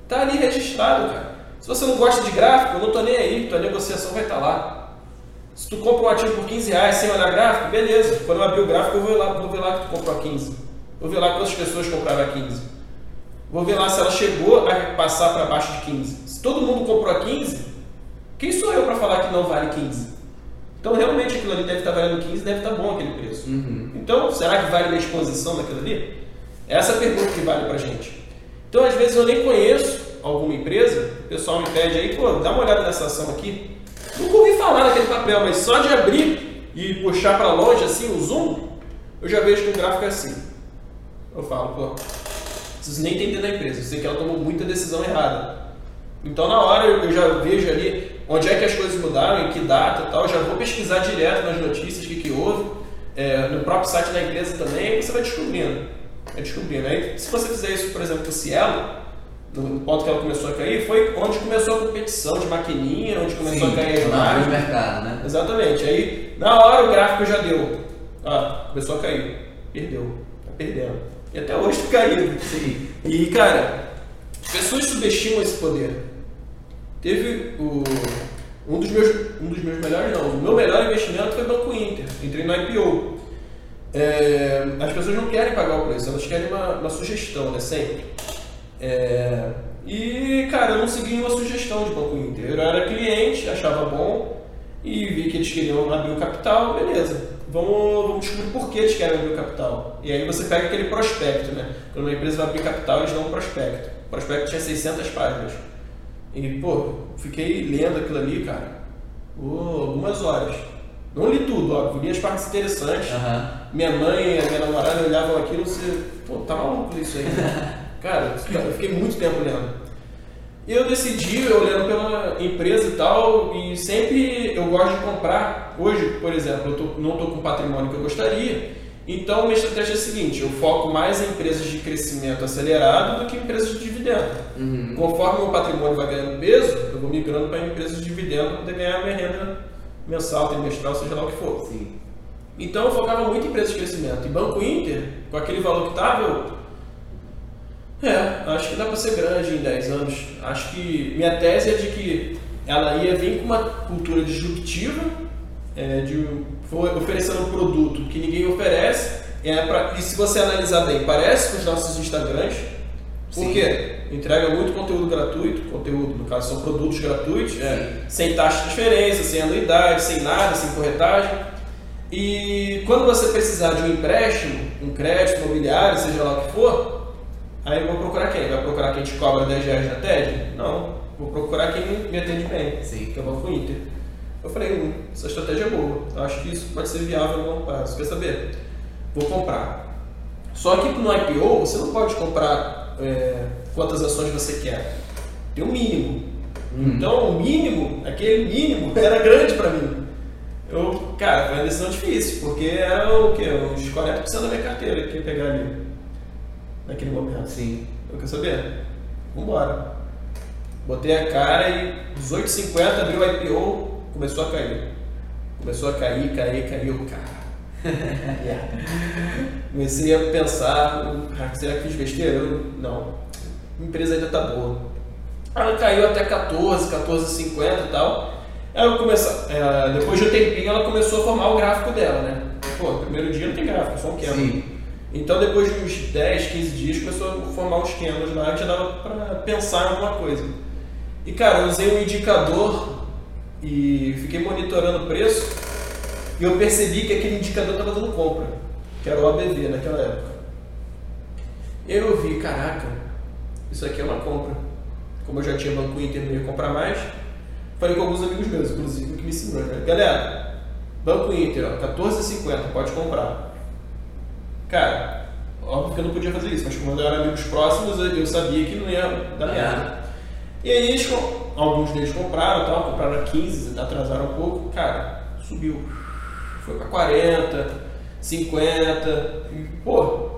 [SPEAKER 2] Está ali registrado, cara. Se você não gosta de gráfico, eu não estou nem aí, tua negociação vai estar tá lá. Se tu compra um ativo por 15 reais sem olhar gráfico, beleza. Quando eu abrir o gráfico, eu vou ver lá, vou ver lá que tu comprou a 15. Vou ver lá quantas pessoas compraram a 15. Vou ver lá se ela chegou a passar para baixo de 15. Se todo mundo comprou a 15, quem sou eu para falar que não vale 15? Então realmente aquilo ali deve estar tá valendo 15, deve estar tá bom aquele preço. Uhum. Então, será que vale a exposição daquilo ali? Essa é a pergunta que vale para gente. Então, às vezes eu nem conheço alguma empresa, o pessoal me pede aí, pô, dá uma olhada nessa ação aqui. Nunca ouvi falar naquele papel, mas só de abrir e puxar para longe assim o zoom, eu já vejo que o gráfico é assim. Eu falo, pô, preciso nem entender da empresa, eu sei que ela tomou muita decisão errada. Então na hora eu já vejo ali onde é que as coisas mudaram, em que data e tal, já vou pesquisar direto nas notícias o que, que houve, é, no próprio site da empresa também, você vai descobrindo. Vai descobrindo. Aí, se você fizer isso, por exemplo, com o Cielo, no ponto que ela começou a cair, foi onde começou a competição de maquininha, onde começou
[SPEAKER 1] Sim,
[SPEAKER 2] a cair
[SPEAKER 1] as margens. mercado, né?
[SPEAKER 2] Exatamente. Aí, na hora o gráfico já deu. Ah, começou a cair. Perdeu. Tá perdendo. E até hoje tá caindo. Sim. E, cara, pessoas subestimam esse poder. Teve o, um, dos meus, um dos meus melhores, não, o meu melhor investimento foi Banco Inter. Entrei no IPO. É, as pessoas não querem pagar o preço, elas querem uma, uma sugestão, né? Sempre. É, e, cara, eu não segui uma sugestão de Banco Inter. Eu era cliente, achava bom e vi que eles queriam abrir o capital, beleza vamos, vamos descobrir por que eles querem abrir o capital. E aí você pega aquele prospecto, né? Quando uma empresa vai abrir capital, eles dão um prospecto. O prospecto tinha 600 páginas. E, pô, fiquei lendo aquilo ali, cara, oh, algumas horas. Não li tudo, óbvio, li as partes interessantes. Uhum. Minha mãe e a minha namorada olhavam aquilo e você, pô, tá maluco isso aí. cara, eu fiquei muito tempo lendo. E eu decidi, olhando pela empresa e tal, e sempre eu gosto de comprar. Hoje, por exemplo, eu tô, não estou com o patrimônio que eu gostaria, então minha estratégia é a seguinte: eu foco mais em empresas de crescimento acelerado do que em empresas de dividendo. Uhum. Conforme o meu patrimônio vai ganhando peso, eu vou migrando para empresas de dividendo para poder ganhar minha renda mensal, trimestral, seja lá o que for. Sim. Então eu focava muito em empresas de crescimento. E Banco Inter, com aquele valor que estava, eu é, acho que dá para ser grande em 10 anos. Acho que minha tese é de que ela ia vir com uma cultura disruptiva, é, de oferecendo um produto que ninguém oferece. É pra, e se você analisar bem, parece com os nossos Instagrams. Por quê? Entrega muito conteúdo gratuito, conteúdo, no caso são produtos gratuitos, é, sem taxa de diferença, sem anuidade, sem nada, sem corretagem. E quando você precisar de um empréstimo, um crédito imobiliário, seja lá o que for, Aí eu vou procurar quem? Vai procurar quem te cobra 10 reais na TED? Não. vou procurar quem me atende bem,
[SPEAKER 1] Sim.
[SPEAKER 2] que é o Banco Inter. Eu falei, hum, essa estratégia é boa, eu acho que isso pode ser viável no longo prazo. Quer saber? Vou comprar. Só que no IPO você não pode comprar é, quantas ações você quer. Tem um mínimo.
[SPEAKER 1] Uhum.
[SPEAKER 2] Então o mínimo, aquele mínimo, era grande para mim. Eu, cara, foi uma decisão difícil, porque era o quê? Uns 40% da minha carteira que ia pegar ali. Naquele momento.
[SPEAKER 1] Sim.
[SPEAKER 2] Eu quero saber. Vambora. Botei a cara e 18,50 abriu o IPO, começou a cair. Começou a cair, cair, caiu, cara. Comecei a pensar, cara, será que fiz besteira? Não. A empresa ainda tá boa. Ela caiu até 14, 14,50 e tal. Eu comecei, é, depois de um tempinho ela começou a formar o gráfico dela, né? Pô, primeiro dia não tem gráfico, é só um candle.
[SPEAKER 1] Sim.
[SPEAKER 2] Então depois de uns 10, 15 dias começou a formar os candles lá já dava pra pensar em alguma coisa. E cara, eu usei um indicador e fiquei monitorando o preço e eu percebi que aquele indicador estava dando compra, que era o ABV naquela época. Eu vi, caraca, isso aqui é uma compra. Como eu já tinha Banco Inter, não ia comprar mais. Falei com alguns amigos meus, inclusive, que me ensinaram. Né? Galera, Banco Inter, ó, 14,50, pode comprar. Cara, óbvio que eu não podia fazer isso, mas como eu era amigos próximos, eu sabia que não ia dar merda. E aí eles, alguns deles compraram, tal, compraram a 15, atrasaram um pouco, cara, subiu. Foi pra 40, 50, e, pô,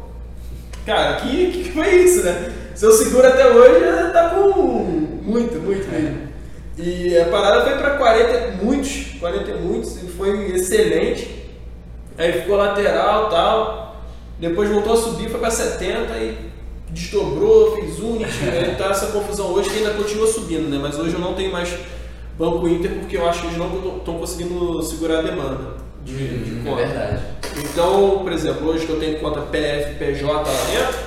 [SPEAKER 2] cara, que, que foi isso, né? Se eu seguro até hoje, tá com muito, muito mesmo. E a parada foi pra 40, muitos, 40 e muitos, e foi excelente. Aí ficou lateral tal. Depois voltou a subir, foi pra 70 e desdobrou, fez unit. aí tá essa confusão hoje que ainda continua subindo, né? Mas hoje eu não tenho mais Banco Inter porque eu acho que eles não estão conseguindo segurar a demanda de, de
[SPEAKER 1] Hum,
[SPEAKER 2] conta.
[SPEAKER 1] é verdade.
[SPEAKER 2] Então, por exemplo, hoje que eu tenho conta PF, PJ lá dentro,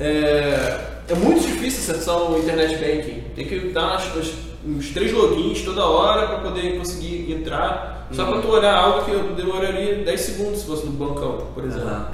[SPEAKER 2] é, é muito difícil acessar o internet banking. Tem que dar as- as- uns três logins toda hora para poder conseguir entrar. Só para tu olhar algo que eu demoraria 10 segundos se fosse no bancão, por exemplo.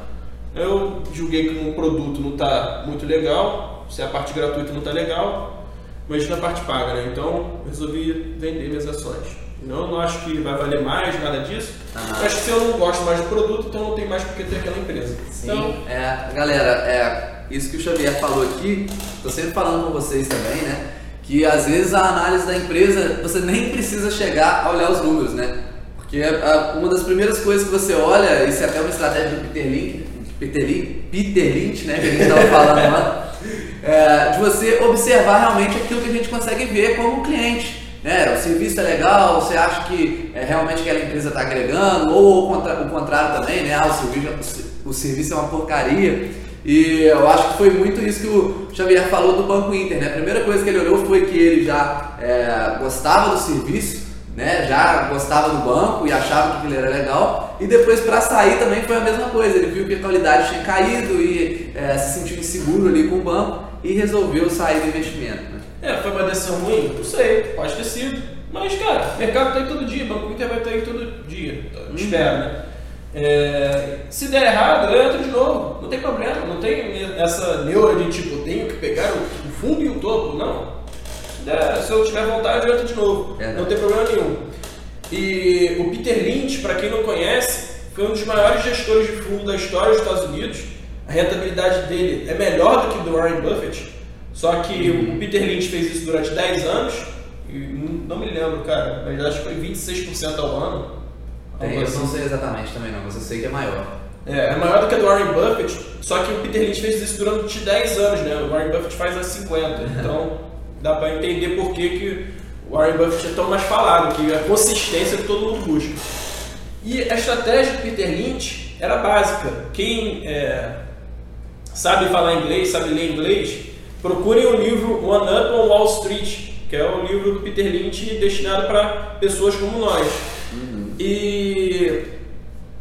[SPEAKER 2] Eu julguei que um produto não está muito legal, se a parte gratuita não está legal, mas na parte paga, né? Então resolvi vender minhas ações. Não, eu não acho que vai valer mais, nada disso. Eu acho que se eu não gosto mais do produto, então não tem mais por que ter aquela empresa.
[SPEAKER 1] Sim,
[SPEAKER 2] Então,
[SPEAKER 1] é, galera, é isso que o Xavier falou aqui, tô sempre falando com vocês também, né? Que às vezes a análise da empresa você nem precisa chegar a olhar os números, né? Porque a- uma das primeiras coisas que você olha, isso é até uma estratégia do Peter Lynch, Peter Lynch, Peter Lynch né? Que a gente estava falando lá, é, de você observar realmente aquilo que a gente consegue ver como cliente. Né? O serviço é legal, você acha que é, realmente aquela empresa está agregando, ou o, contra- o contrário também, né? Ah, o serviço, o serviço é uma porcaria. E eu acho que foi muito isso que o Xavier falou do Banco Inter, né? A primeira coisa que ele olhou foi que ele já é, gostava do serviço, né? Já gostava do banco e achava que aquilo era legal. E depois para sair também foi a mesma coisa. Ele viu que a qualidade tinha caído e é, se sentiu inseguro ali com o banco e resolveu sair do investimento. Né?
[SPEAKER 2] é, foi uma decisão ruim? Não sei, pode ter sido. Mas, cara, o mercado tá aí todo dia, Banco Inter vai estar aí todo dia. Então, Espero, né? É, se der errado, eu entro de novo. Não tem problema, não tem essa neura de tipo, tenho que pegar o fundo e o topo. Não. Se, der- se eu tiver vontade, eu entro de novo.
[SPEAKER 1] É, né?
[SPEAKER 2] Não tem problema nenhum. E o Peter Lynch, para quem não conhece, foi um dos maiores gestores de fundo da história dos Estados Unidos. A rentabilidade dele é melhor do que do Warren Buffett. Só que o Peter Lynch fez isso durante 10 anos. E não me lembro, cara, mas acho que foi 26% ao ano. Algo
[SPEAKER 1] eu
[SPEAKER 2] assim.
[SPEAKER 1] não sei exatamente também não, mas eu sei que é maior.
[SPEAKER 2] É, é maior do que a do Warren Buffett, só que o Peter Lynch fez isso durante 10 anos, né? O Warren Buffett faz há 50. Então dá pra entender por que, que o Warren Buffett é tão mais falado, que a consistência que todo mundo busca. E a estratégia do Peter Lynch era básica. Quem é, sabe falar inglês, sabe ler inglês, procurem o livro One Up on Wall Street, que é o livro do Peter Lynch destinado para pessoas como nós. E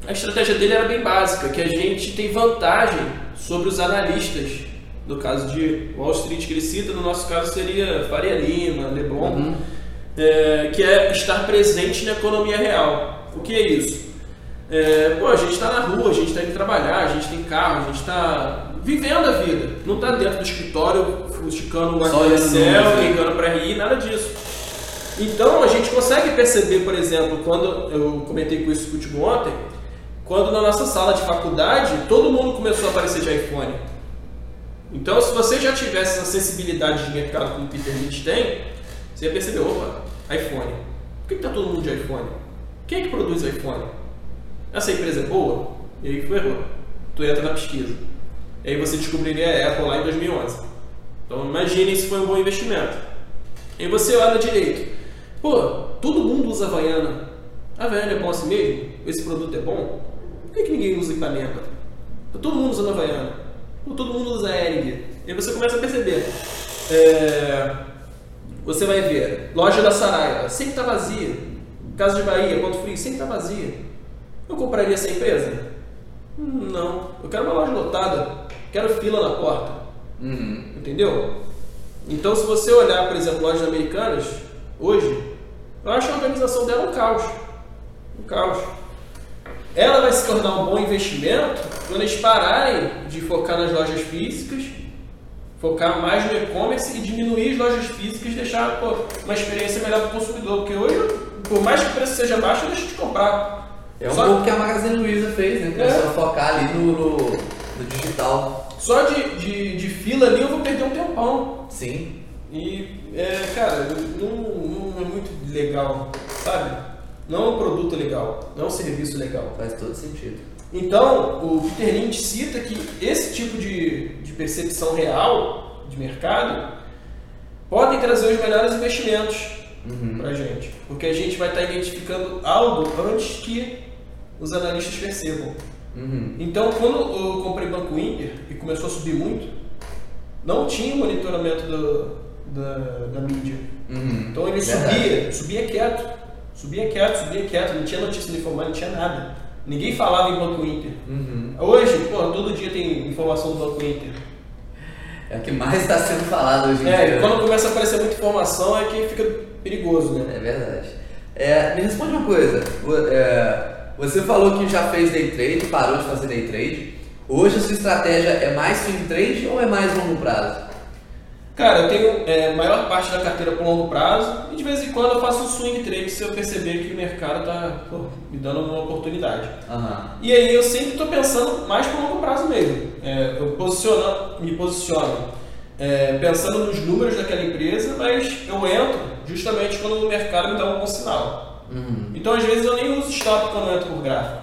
[SPEAKER 2] a estratégia dele era bem básica, que a gente tem vantagem sobre os analistas. No caso de Wall Street que ele cita, no nosso caso seria Faria Lima, Leblon,
[SPEAKER 1] Uhum.
[SPEAKER 2] é, que é estar presente na economia real. O que é isso? É, pô, a gente está na rua, a gente está indo trabalhar, a gente tem carro, a gente está vivendo a vida. Não está dentro do escritório
[SPEAKER 1] Só olhando
[SPEAKER 2] Excel, clicando para RI, nada disso. Então a gente consegue perceber, por exemplo, quando eu comentei com isso contigo ontem, quando na nossa sala de faculdade todo mundo começou a aparecer de iPhone. Então se você já tivesse essa sensibilidade de mercado como o Peter Lynch tem, você ia perceber, opa, iPhone. Por que está todo mundo de iPhone? Quem é que produz iPhone? Essa empresa é boa? E aí tu errou. Tu entra na pesquisa. E aí você descobriria a Apple lá em 2011. Então imagine se foi um bom investimento. E você olha direito. Pô, todo mundo usa Havaiana. A Havaiana é bom assim mesmo? Esse produto é bom? Por que, que ninguém usa Ipanema? Tá todo mundo usando Havaiana. Pô, todo mundo usa Ering. E aí você começa a perceber. É, Você vai ver, loja da Saraiva, sempre tá vazia. Casa de Bahia, Ponto Frio, sempre tá vazia. Eu compraria essa empresa? Hum, Não. Eu quero uma loja lotada. Quero fila na porta.
[SPEAKER 1] Uhum.
[SPEAKER 2] Entendeu? Então, se você olhar, por exemplo, lojas americanas, hoje, eu acho a organização dela um caos. Um caos. Ela vai se tornar um bom investimento quando eles pararem de focar nas lojas físicas, focar mais no e-commerce e diminuir as lojas físicas e deixar pô, uma experiência melhor para o consumidor. Porque hoje, por mais que o preço seja baixo, deixa de comprar.
[SPEAKER 1] É um
[SPEAKER 2] Só-
[SPEAKER 1] pouco que a Magazine Luiza fez, né? Começou
[SPEAKER 2] É.
[SPEAKER 1] a focar ali no, no, no digital.
[SPEAKER 2] Só de, de, de fila ali eu vou perder um tempão.
[SPEAKER 1] Sim.
[SPEAKER 2] E, é, cara, não, não é muito legal, sabe? Não é um produto legal, não é um serviço legal.
[SPEAKER 1] Faz todo sentido.
[SPEAKER 2] Então, o Peter Lynch cita que esse tipo de, de percepção real de mercado podem trazer os melhores investimentos
[SPEAKER 1] Uhum.
[SPEAKER 2] para a gente. Porque a gente vai estar identificando algo antes que os analistas percebam.
[SPEAKER 1] Uhum.
[SPEAKER 2] Então, quando eu comprei Banco Inter e começou a subir muito, não tinha monitoramento do- da, da mídia.
[SPEAKER 1] Uhum.
[SPEAKER 2] Então ele subia, subia quieto, subia quieto, subia quieto, não tinha notícia no informal, não tinha nada. Ninguém falava em Banco Inter.
[SPEAKER 1] Uhum.
[SPEAKER 2] Hoje, pô, todo dia tem informação do Banco Inter.
[SPEAKER 1] É o que mais está sendo falado hoje em
[SPEAKER 2] É,
[SPEAKER 1] dia.
[SPEAKER 2] e quando começa a aparecer muita informação é que fica perigoso, né?
[SPEAKER 1] É verdade. É, me responde uma coisa. É, você falou que já fez day trade, parou de fazer day trade. Hoje a sua estratégia é mais swing trade ou é mais longo prazo?
[SPEAKER 2] Cara, eu tenho é, a maior parte da carteira por longo prazo e de vez em quando eu faço um swing trade se eu perceber que o mercado tá pô, me dando uma oportunidade.
[SPEAKER 1] Aham.
[SPEAKER 2] E aí eu sempre estou pensando mais por longo prazo mesmo. É, eu posiciono, me posiciono é, pensando nos números daquela empresa, mas eu entro justamente quando o mercado me dá um bom sinal.
[SPEAKER 1] Uhum.
[SPEAKER 2] Então às vezes eu nem uso stop quando eu entro por gráfico.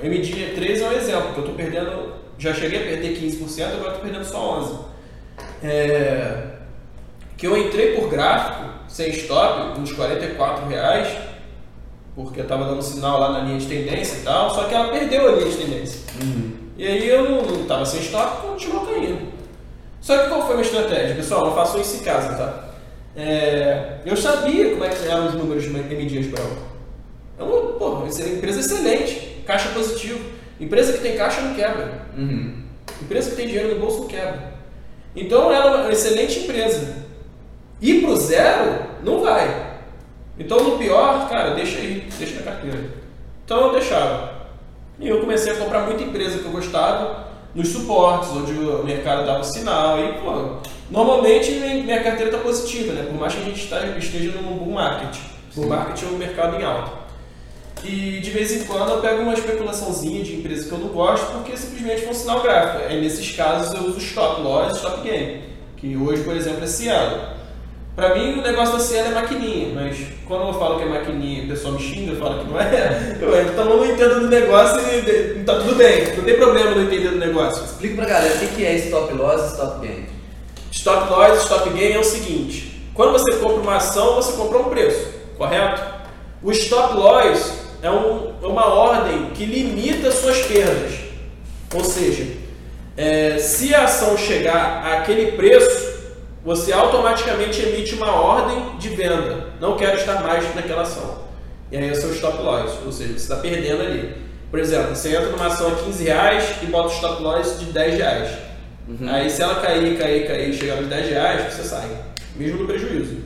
[SPEAKER 2] O MD3 é um exemplo, que eu estou perdendo, já cheguei a perder 15%, agora estou perdendo só 11%. É, que eu entrei por gráfico, sem stop, uns 44 reais, porque eu estava dando sinal lá na linha de tendência e tal, só que ela perdeu a linha de tendência.
[SPEAKER 1] Uhum.
[SPEAKER 2] E aí eu não estava sem stop, continuou caindo. Só que qual foi a minha estratégia? Pessoal, não façam isso em casa, tá? É, eu sabia como é que eram os números de M. Dias Branco. É uma, porra, é empresa excelente, caixa positivo. Empresa que tem caixa não quebra.
[SPEAKER 1] Uhum.
[SPEAKER 2] Empresa que tem dinheiro no bolso não quebra. Então ela é uma excelente empresa. Ir pro zero, não vai. Então no pior, cara, deixa aí, deixa na carteira. Então eu deixava. E eu comecei a comprar muita empresa que eu gostava nos suportes, onde o mercado dava sinal. E, pô, normalmente minha carteira está positiva, né? Por mais que a gente tá- esteja num bull market. Bull market é um mercado em alta. E de vez em quando eu pego uma especulaçãozinha de empresa que eu não gosto porque simplesmente foi um sinal gráfico. Aí nesses casos eu uso stop loss e stop gain, que hoje, por exemplo, é Cielo. Pra mim o negócio da Cielo é maquininha, mas quando eu falo que é maquininha e o pessoal me xinga, eu falo que não é, eu entro, então eu não entendo do negócio e tá tudo bem, não tem problema não entender do negócio.
[SPEAKER 1] Explica pra galera o que é stop loss e stop gain.
[SPEAKER 2] Stop loss, stop gain é o seguinte: quando você compra uma ação, você comprou um preço, correto? O stop loss é, um- é uma ordem que limita suas perdas. Ou seja, é, se a ação chegar àquele preço, você automaticamente emite uma ordem de venda. Não quero estar mais naquela ação. E aí é o seu stop loss, ou seja, você está perdendo ali. Por exemplo, você entra numa ação a 15 reais e bota o stop loss de 10 reais. Aí se ela cair, cair, cair, chegar nos 10 reais, você sai. Mesmo no prejuízo.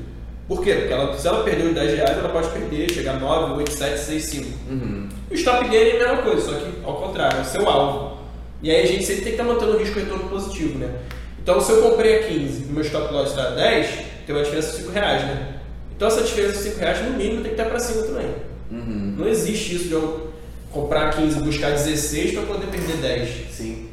[SPEAKER 2] Por quê? Porque ela, se ela perder os 10 reais, ela pode perder, chegar a 9, 8, 7, 6, 5.
[SPEAKER 1] Uhum.
[SPEAKER 2] O stop gain é a mesma coisa, só que ao contrário, é o seu alvo. E aí a gente sempre tem que estar mantendo o risco retorno positivo, né? Então, se eu comprei a 15 e meu stop loss está a 10, tem uma diferença de 5 reais, né? Então, essa diferença de 5 reais, no mínimo, tem que estar para cima também.
[SPEAKER 1] Uhum.
[SPEAKER 2] Não existe isso de eu comprar 15 e buscar 16 para poder perder 10.
[SPEAKER 1] Sim.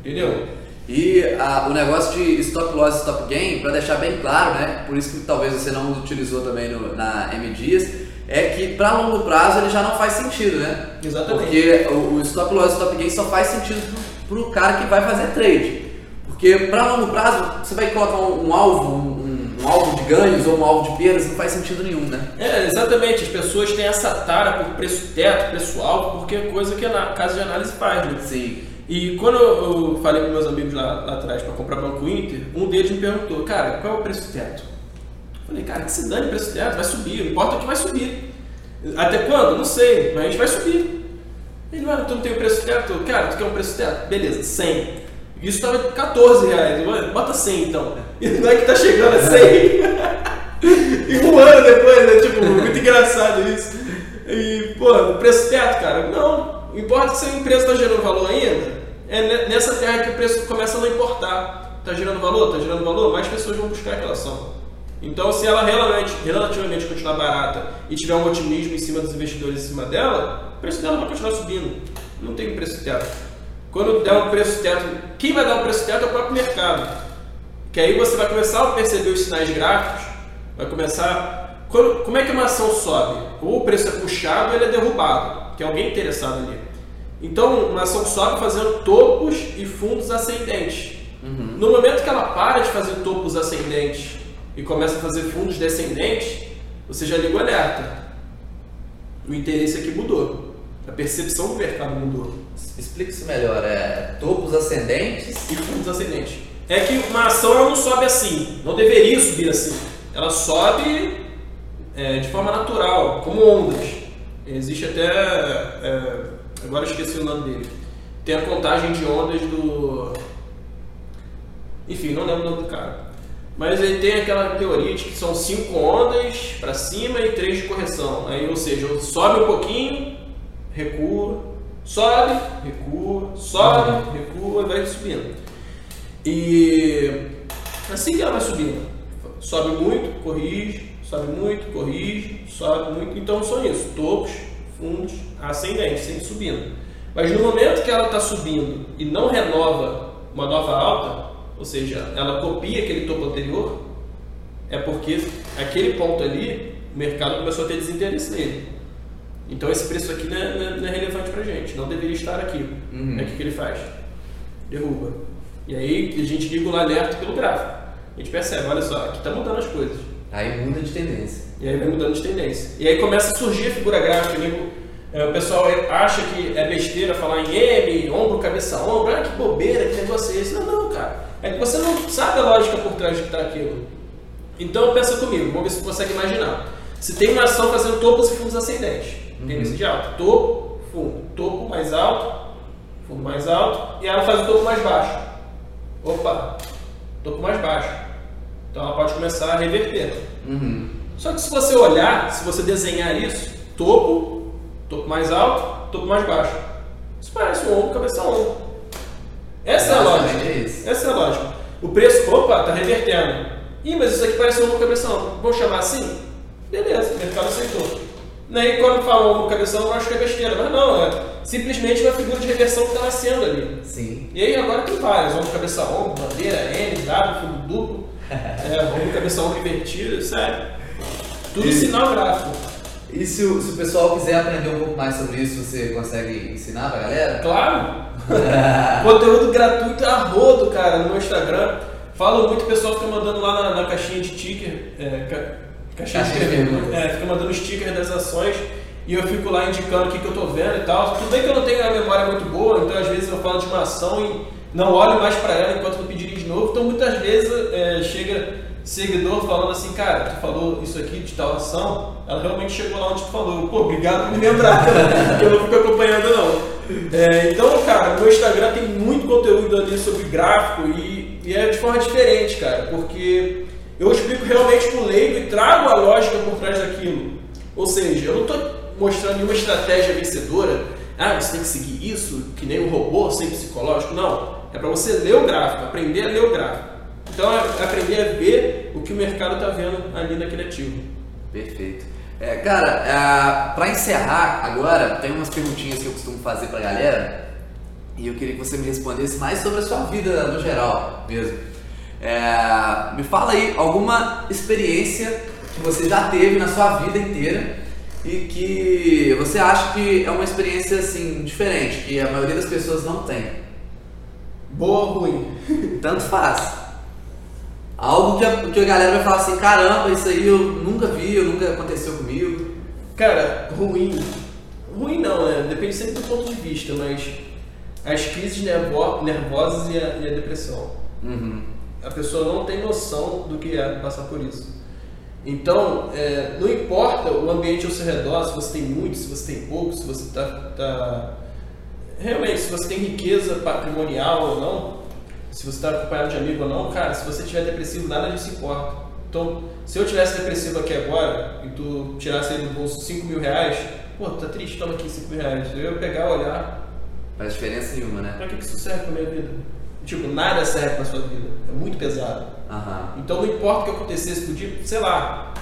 [SPEAKER 2] Entendeu?
[SPEAKER 1] E a- o negócio de stop loss e stop gain, para deixar bem claro, né? Por isso que talvez você não utilizou também no- na M Dias, é que para longo prazo ele já não faz sentido, né?
[SPEAKER 2] Exatamente.
[SPEAKER 1] Porque o, o stop loss e stop gain só faz sentido pro, pro cara que vai fazer trade. Porque para longo prazo você vai colocar um, um alvo, um, um- um alvo de ganhos ou um alvo de perdas, não faz sentido nenhum, né?
[SPEAKER 2] É, exatamente. As pessoas têm essa tara por preço teto, preço alto, porque é coisa que a casa de análise faz, né?
[SPEAKER 1] Sim.
[SPEAKER 2] E quando eu falei com meus amigos lá, lá atrás para comprar Banco Inter, um deles me perguntou, cara, qual é o preço teto? Eu falei, cara, que se dane o preço teto, vai subir, não importa que vai subir. Até quando? Não sei, mas vai subir. Ele, mano, tu não tem o preço teto? Cara, tu quer um preço teto? Beleza, 100. Isso estava 14 reais. "Mano, Bota 100 então. E não é que tá chegando a 100. e um ano depois, né? Tipo, muito engraçado isso. E, pô, preço teto, cara, não. Importa se a empresa está gerando valor ainda. É ne- nessa terra que o preço começa a não importar. Está gerando valor? Está gerando valor? Mais pessoas vão buscar aquela ação. Então, se ela relativamente, relativamente continuar barata e tiver um otimismo em cima dos investidores em cima dela, o preço dela vai continuar subindo. Não tem preço teto. Quando der um preço teto, quem vai dar um preço teto é o próprio mercado. Que aí você vai começar a perceber os sinais gráficos, vai começar. Quando- como é que uma ação sobe? Ou o preço é puxado ou ele é derrubado. Tem alguém interessado ali. Então, uma ação sobe fazendo topos e fundos ascendentes. No momento que ela para de fazer topos ascendentes e começa a fazer fundos descendentes, você já liga o alerta. O interesse aqui mudou. A percepção do mercado mudou.
[SPEAKER 1] Explica isso melhor. É topos ascendentes.
[SPEAKER 2] E fundos ascendentes. É que uma ação ela não sobe assim. Não deveria subir assim. Ela sobe é, de forma natural, como ondas. Existe até. é, agora eu esqueci o nome dele. Tem a contagem de ondas do. Enfim, não lembro o nome do cara. Mas ele tem aquela teoria de que são cinco ondas para cima e três de correção. Aí, ou seja, sobe um pouquinho, recua, sobe, recua, sobe, recua e vai subindo. E assim que ela vai subindo. Sobe muito, corrige, sobe muito, corrige, sobe muito. Então são isso, topos, fundos, ascendentes, sempre subindo. Mas no momento que ela está subindo e não renova uma nova alta, ou seja, ela copia aquele topo anterior, é porque aquele ponto ali, o mercado começou a ter desinteresse nele. Então esse preço aqui não é, não é- não é relevante pra gente, não deveria estar aqui.
[SPEAKER 1] Uhum.
[SPEAKER 2] É o que que ele faz? Derruba. E aí a gente liga o alerta pelo gráfico. A gente percebe, olha só, aqui está mudando as coisas.
[SPEAKER 1] Aí muda de tendência.
[SPEAKER 2] E aí vai mudando de tendência. E aí começa a surgir a figura gráfica. Nego, é, o pessoal acha que é besteira falar em M, ombro, cabeça, ombro. Ah, que bobeira, que negócio é esse? Não, não, cara. É que você não sabe a lógica por trás de que está aquilo. Então pensa comigo, vamos ver se você consegue imaginar. Se tem uma ação fazendo topos e fundos ascendentes. Tendência de alta. Topo, fundo. Topo mais alto, fundo mais alto. E ela faz o topo mais baixo. Opa, topo mais baixo. Então ela pode começar a reverter.
[SPEAKER 1] Uhum.
[SPEAKER 2] Só que se você olhar, se você desenhar isso, topo, topo mais alto, topo mais baixo. Isso parece um ombro, cabeça ombro. Essa é a lógica.
[SPEAKER 1] é.
[SPEAKER 2] Essa é a lógica. O preço, opa, tá revertendo. Ih, mas isso aqui parece um ombro, cabeça ombro. Vamos chamar assim? Beleza, o mercado aceitou. Daí quando fala ombro, cabeça ombro, eu acho que é besteira. Mas não, é simplesmente uma figura de reversão que está nascendo ali.
[SPEAKER 1] Sim.
[SPEAKER 2] E aí agora tem várias, ombro, cabeça, ombro, bandeira, N, W, fundo duplo, é, ombro, cabeça, ombro invertido, sério. Tudo
[SPEAKER 1] E-
[SPEAKER 2] sinal gráfico.
[SPEAKER 1] E se o, se o pessoal quiser aprender um pouco mais sobre isso, você consegue ensinar pra galera?
[SPEAKER 2] Claro! Conteúdo gratuito a rodo, cara, no meu Instagram. Falo muito, o pessoal fica mandando lá na, na caixinha de ticker, é, ca- caixinha de
[SPEAKER 1] Caixinha de
[SPEAKER 2] perguntas, é, fica mandando os tickers das ações e eu fico lá indicando o que, que eu tô vendo e tal. Tudo bem que eu não tenho a memória muito boa, então às vezes eu falo de uma ação e não olho mais pra ela enquanto não pedirem de novo. Então muitas vezes é, chega seguidor falando assim, cara, tu falou isso aqui de tal ação, ela realmente chegou lá onde tu falou. Pô, obrigado por me lembrar, eu não fico acompanhando não. É, então, cara, meu Instagram tem muito conteúdo ali sobre gráfico e, e é de forma diferente, cara, porque eu explico realmente pro leigo e trago a lógica por trás daquilo. Ou seja, eu não estou mostrando nenhuma estratégia vencedora. Ah, você tem que seguir isso, que nem um robô sem psicológico. Não. é para você ler o gráfico, aprender a ler o gráfico. Então é aprender a ver o que o mercado está vendo ali naquele ativo.
[SPEAKER 1] Perfeito. É, cara, é, para encerrar agora, tem umas perguntinhas que eu costumo fazer para a galera e eu queria que você me respondesse mais sobre a sua vida no geral mesmo. É, me fala aí alguma experiência que você já teve na sua vida inteira e que você acha que é uma experiência assim diferente, que a maioria das pessoas não tem.
[SPEAKER 2] Boa ou ruim?
[SPEAKER 1] Tanto faz. Algo que a, que a galera vai falar assim, caramba, isso aí eu nunca vi, eu nunca aconteceu comigo.
[SPEAKER 2] Cara, ruim. Ruim não, né? Depende sempre do ponto de vista, mas as crises nervo nervosas e a, e a depressão.
[SPEAKER 1] Uhum.
[SPEAKER 2] A pessoa não tem noção do que é passar por isso. Então, é, não importa o ambiente ao seu redor, se você tem muito, se você tem pouco, se você está. Tá... Realmente, se você tem riqueza patrimonial ou não, se você está acompanhado de amigo ou não, cara, se você estiver depressivo, nada disso importa. Então, se eu tivesse depressivo aqui agora e tu tirasse aí do bolso 5 mil reais, pô, tá triste, toma aqui 5 mil reais. Eu ia pegar, olhar.
[SPEAKER 1] Faz diferença nenhuma, né?
[SPEAKER 2] Pra que isso serve pra minha vida? Tipo, nada serve pra sua vida. É muito pesado.
[SPEAKER 1] Uhum.
[SPEAKER 2] Então, não importa o que acontecesse, podia, sei lá.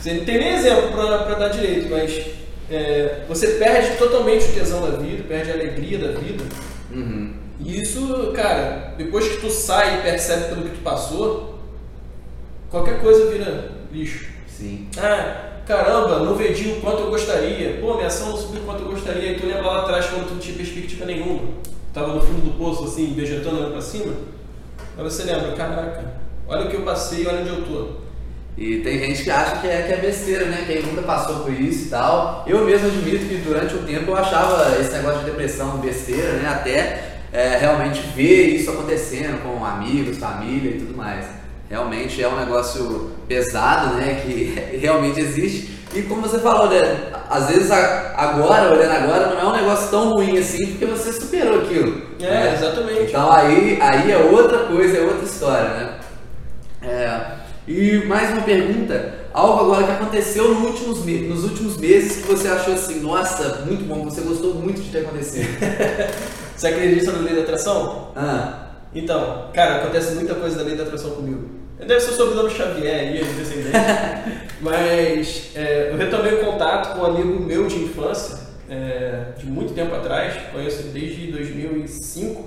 [SPEAKER 2] Você não tem nem exemplo pra, pra dar direito, mas é, você perde totalmente o tesão da vida, perde a alegria da vida.
[SPEAKER 1] Uhum.
[SPEAKER 2] E isso, cara, depois que tu sai e percebe pelo que tu passou, qualquer coisa vira lixo.
[SPEAKER 1] Sim.
[SPEAKER 2] Ah, caramba, não vendi o quanto eu gostaria. Pô, minha ação não subiu o quanto eu gostaria. E tu lembra lá atrás quando tu não tinha perspectiva nenhuma. Tava no fundo do poço, assim, vegetando olhando pra cima. Aí você lembra, caraca, olha o que eu passei, olha onde eu tô.
[SPEAKER 1] E tem gente que acha que é, que é besteira, né? Quem nunca passou por isso e tal. Eu mesmo admito que durante um tempo eu achava esse negócio de depressão besteira, né? Até é, realmente ver isso acontecendo com amigos, família e tudo mais. Realmente é um negócio pesado, né? Que realmente existe. E como você falou, né? Às vezes agora, olhando agora, não é um negócio tão ruim assim, porque você superou aquilo.
[SPEAKER 2] É,
[SPEAKER 1] né?
[SPEAKER 2] exatamente.
[SPEAKER 1] Então aí, aí é outra coisa, é outra história, né? É, e mais uma pergunta, algo agora que aconteceu nos últimos, nos últimos meses que você achou assim, nossa, muito bom, você gostou muito de ter acontecido.
[SPEAKER 2] Você acredita na lei da atração?
[SPEAKER 1] Ah,
[SPEAKER 2] Então, cara, acontece muita coisa da lei da atração comigo. Deve ser sobre o nome Xavier aí, descendente. Mas é, eu retomei o contato com um amigo meu de infância, é, de muito tempo atrás, conheço ele desde 2005.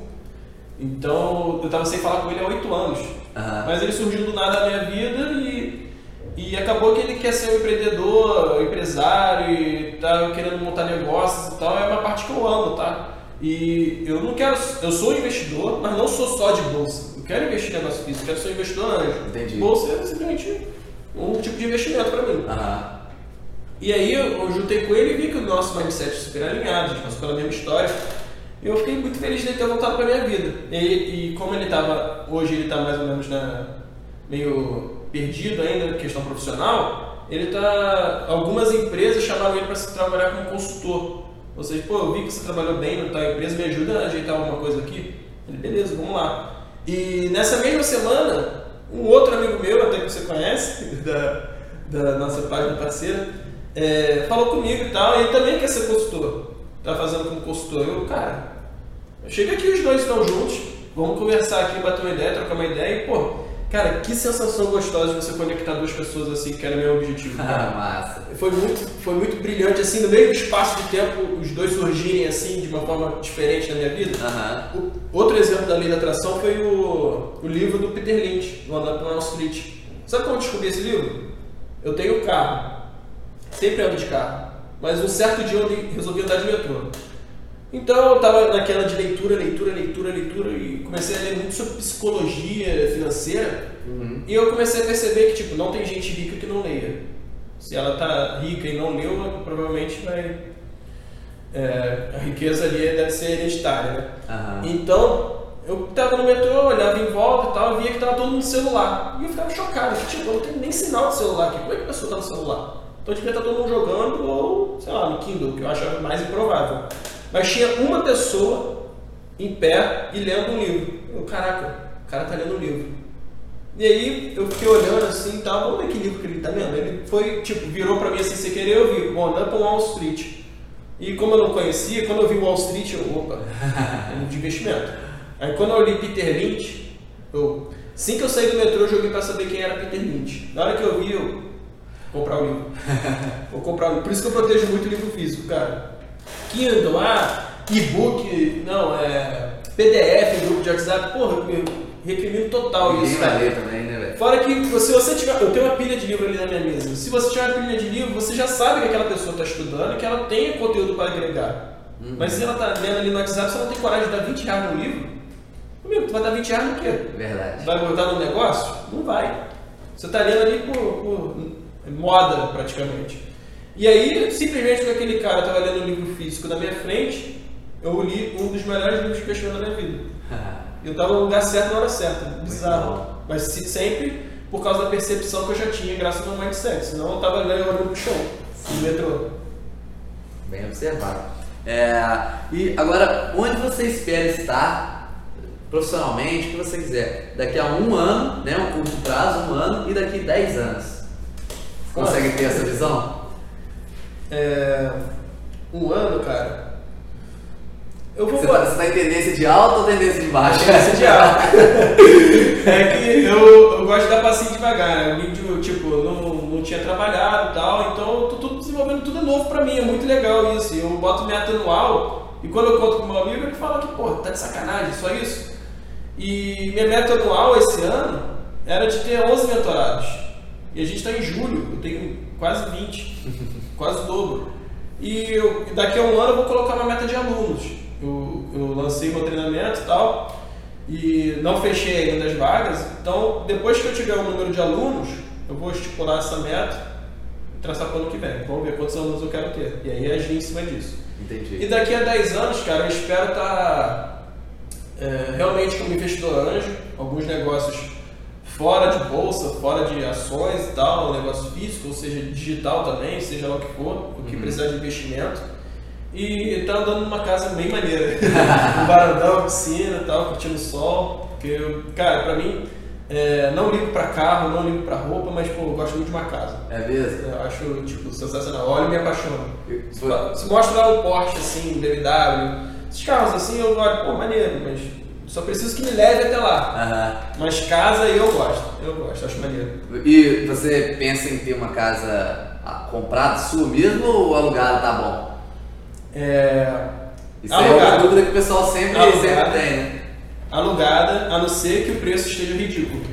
[SPEAKER 2] Então, eu estava sem falar com ele há oito anos.
[SPEAKER 1] Aham.
[SPEAKER 2] Mas ele surgiu do nada na minha vida e, e acabou que ele quer ser um empreendedor, um empresário e tá querendo montar negócios e tal. É uma parte que eu amo, tá? E eu não quero. Eu sou investidor, mas não sou só de bolsa. Eu quero investir em negócio físico, quero ser um investidor anjo.
[SPEAKER 1] Entendi.
[SPEAKER 2] Bolsa é simplesmente um tipo de investimento para mim.
[SPEAKER 1] aham.
[SPEAKER 2] E aí eu, eu juntei com ele e vi que o nosso mindset é super alinhado, a gente passou pela mesma história. E eu fiquei muito feliz de ele ter voltado para minha vida. E, e como ele estava, hoje ele está mais ou menos na, meio perdido ainda na questão profissional, ele tá. Algumas empresas chamaram ele para trabalhar como consultor. Ou seja, pô, eu vi que você trabalhou bem na tua empresa, me ajuda a ajeitar alguma coisa aqui? Ele, beleza, vamos lá. E nessa mesma semana, um outro amigo meu, até que você conhece, da, da nossa página parceira, é, falou comigo e tal, e ele também quer ser consultor. Tá fazendo como consultor. Eu, cara, chega aqui os dois estão juntos, vamos conversar aqui, bater uma ideia, trocar uma ideia e, pô, cara, que sensação gostosa de você conectar duas pessoas assim, que era o meu objetivo.
[SPEAKER 1] Ah, massa.
[SPEAKER 2] Foi muito, foi muito brilhante, assim, no mesmo espaço de tempo, os dois surgirem, assim, de uma forma diferente na minha vida.
[SPEAKER 1] Aham.
[SPEAKER 2] O- outro exemplo da lei da atração foi o, o livro do Peter Lynch, do Andar por Wall Street. Sabe como eu descobri esse livro? Eu tenho carro, sempre ando de carro, mas um certo dia eu resolvi andar de metrô. Então eu tava naquela de leitura, leitura, leitura, leitura e comecei a ler muito sobre psicologia financeira
[SPEAKER 1] Uhum.
[SPEAKER 2] e eu comecei a perceber que, tipo, não tem gente rica que não leia. Se ela tá rica e não leu, provavelmente vai. é, a riqueza ali deve ser hereditária, né?
[SPEAKER 1] Aham.
[SPEAKER 2] Então, eu tava no metrô, olhava em volta e tal, eu via que tava todo mundo no celular. E eu ficava chocado, tipo, não tem nem sinal de celular aqui. Como é que a pessoa tá no celular? Então devia estar todo mundo jogando ou, sei lá, no Kindle, que eu achava mais improvável. Mas tinha uma pessoa em pé e lendo um livro. Eu, caraca, o cara tá lendo um livro. E aí eu fiquei olhando assim e tal, vamos ver que livro que ele tá lendo. Ele foi, tipo, virou pra mim assim, sem querer, eu vi, bom, on Wall Street. E como eu não conhecia, quando eu vi Wall Street, eu, opa, é de investimento. Aí quando eu li Peter Lynch, eu, assim que eu saí do metrô, eu joguei pra saber quem era Peter Lynch. Na hora que eu vi, eu comprar o livro. vou comprar o livro. Por isso que eu protejo muito o livro físico, cara. Kindle, ah, e-book, não, é PDF, grupo de WhatsApp, porra, recrimino total
[SPEAKER 1] Ninguém
[SPEAKER 2] isso.
[SPEAKER 1] vai
[SPEAKER 2] cara.
[SPEAKER 1] ler também, né, velho?
[SPEAKER 2] Fora que se você tiver. Eu tenho uma pilha de livro ali na minha mesa. Se você tiver uma pilha de livro, você já sabe que aquela pessoa está estudando e que ela tem conteúdo para agregar. Mas se ela está lendo ali no WhatsApp, você não tem coragem de dar 20 reais no livro, amigo, tu vai dar 20 reais no quê?
[SPEAKER 1] Verdade.
[SPEAKER 2] Vai botar no negócio? Não vai. Você está lendo ali por, por moda, praticamente. E aí, simplesmente porque aquele cara estava lendo um livro físico na minha frente, eu li um dos melhores livros que eu escrevi na minha vida. Eu estava no lugar certo na hora certa. Bizarro. Mas se- sempre por causa da percepção que eu já tinha, graças ao meu mindset. Senão eu tava lendo olhando pro chão, no metrô.
[SPEAKER 1] Bem observado. É, e agora, onde você espera estar profissionalmente, o que você quiser? Daqui a um ano, né, um curto prazo, um ano, e daqui 10 anos. Consegue ter essa visão?
[SPEAKER 2] É, um ano, cara. Eu vou
[SPEAKER 1] Você tá, você tá em tendência de alta ou tendência de baixa?
[SPEAKER 2] Tendência de alta. é que eu, eu gosto de dar passinho devagar, né? O vídeo, tipo, não, não tinha trabalhado e tal, então eu tô tudo desenvolvendo tudo novo pra mim, é muito legal isso. Eu boto meta anual e quando eu conto com meu amigo, ele fala que, pô, tá de sacanagem, só isso? E minha meta anual esse ano era de ter 11 mentorados. E a gente tá em julho, eu tenho quase 20, quase o dobro. E eu- daqui a um ano eu vou colocar uma meta de alunos. Eu, eu lancei meu treinamento e tal, e não fechei ainda as vagas. Então, depois que eu tiver o número de alunos, eu vou estipular essa meta e traçar para o ano que vem. Vamos ver quantos alunos eu quero ter. E aí agir em cima disso.
[SPEAKER 1] Entendi.
[SPEAKER 2] E daqui a 10 anos, cara, eu espero estar é, realmente como investidor anjo, alguns negócios fora de bolsa, fora de ações e tal, negócio físico, ou seja, digital também, seja lá o que for, o que
[SPEAKER 1] Uhum.
[SPEAKER 2] precisar de investimento. E tá andando numa casa bem maneira. um varandão, piscina e tal, curtindo o sol. Porque, eu- cara, pra mim, é, não ligo pra carro, não ligo pra roupa, mas, pô, eu gosto muito de uma casa.
[SPEAKER 1] É mesmo?
[SPEAKER 2] Eu acho, tipo, sensacional. Olho e me apaixono. Se, mostra lá um Porsche, assim, BMW, esses carros assim, eu olho, pô, maneiro, mas só preciso que me leve até lá.
[SPEAKER 1] Aham.
[SPEAKER 2] Mas casa eu gosto, eu gosto, acho maneiro.
[SPEAKER 1] E você pensa em ter uma casa ah, comprada sua mesmo ou alugada tá bom?
[SPEAKER 2] É,
[SPEAKER 1] Isso aí é uma
[SPEAKER 2] Alugada.
[SPEAKER 1] dúvida que o pessoal sempre,
[SPEAKER 2] Alugada.
[SPEAKER 1] sempre tem, né?
[SPEAKER 2] alugada, a não ser que o preço esteja ridículo.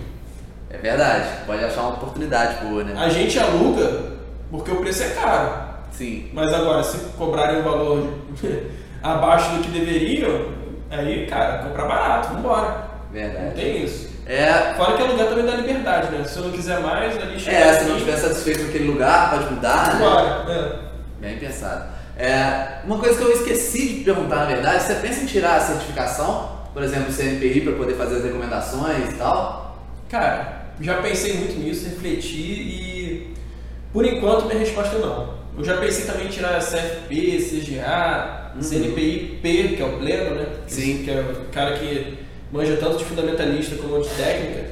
[SPEAKER 1] É verdade, pode achar uma oportunidade boa, né?
[SPEAKER 2] A gente aluga porque o preço é caro.
[SPEAKER 1] Sim.
[SPEAKER 2] Mas agora, se cobrarem um valor abaixo do que deveriam, aí, cara, comprar barato, vambora. Não
[SPEAKER 1] Verdade.
[SPEAKER 2] tem isso.
[SPEAKER 1] É,
[SPEAKER 2] Fora que alugar também dá liberdade, né? Se eu não quiser mais, ali chega
[SPEAKER 1] é, se não estiver satisfeito com aquele lugar, pode mudar, né?
[SPEAKER 2] Bora. É.
[SPEAKER 1] Bem pensado. É, uma coisa que eu esqueci de perguntar, na verdade, você pensa em tirar a certificação, por exemplo, o CNPI, para poder fazer as recomendações e tal?
[SPEAKER 2] Cara, já pensei muito nisso, refleti e por enquanto minha resposta é não. Eu já pensei também em tirar CFP, CGA,
[SPEAKER 1] Uhum.
[SPEAKER 2] CNPI P, que é o pleno, né?
[SPEAKER 1] Sim.
[SPEAKER 2] Que é o cara que manja tanto de fundamentalista como de técnica.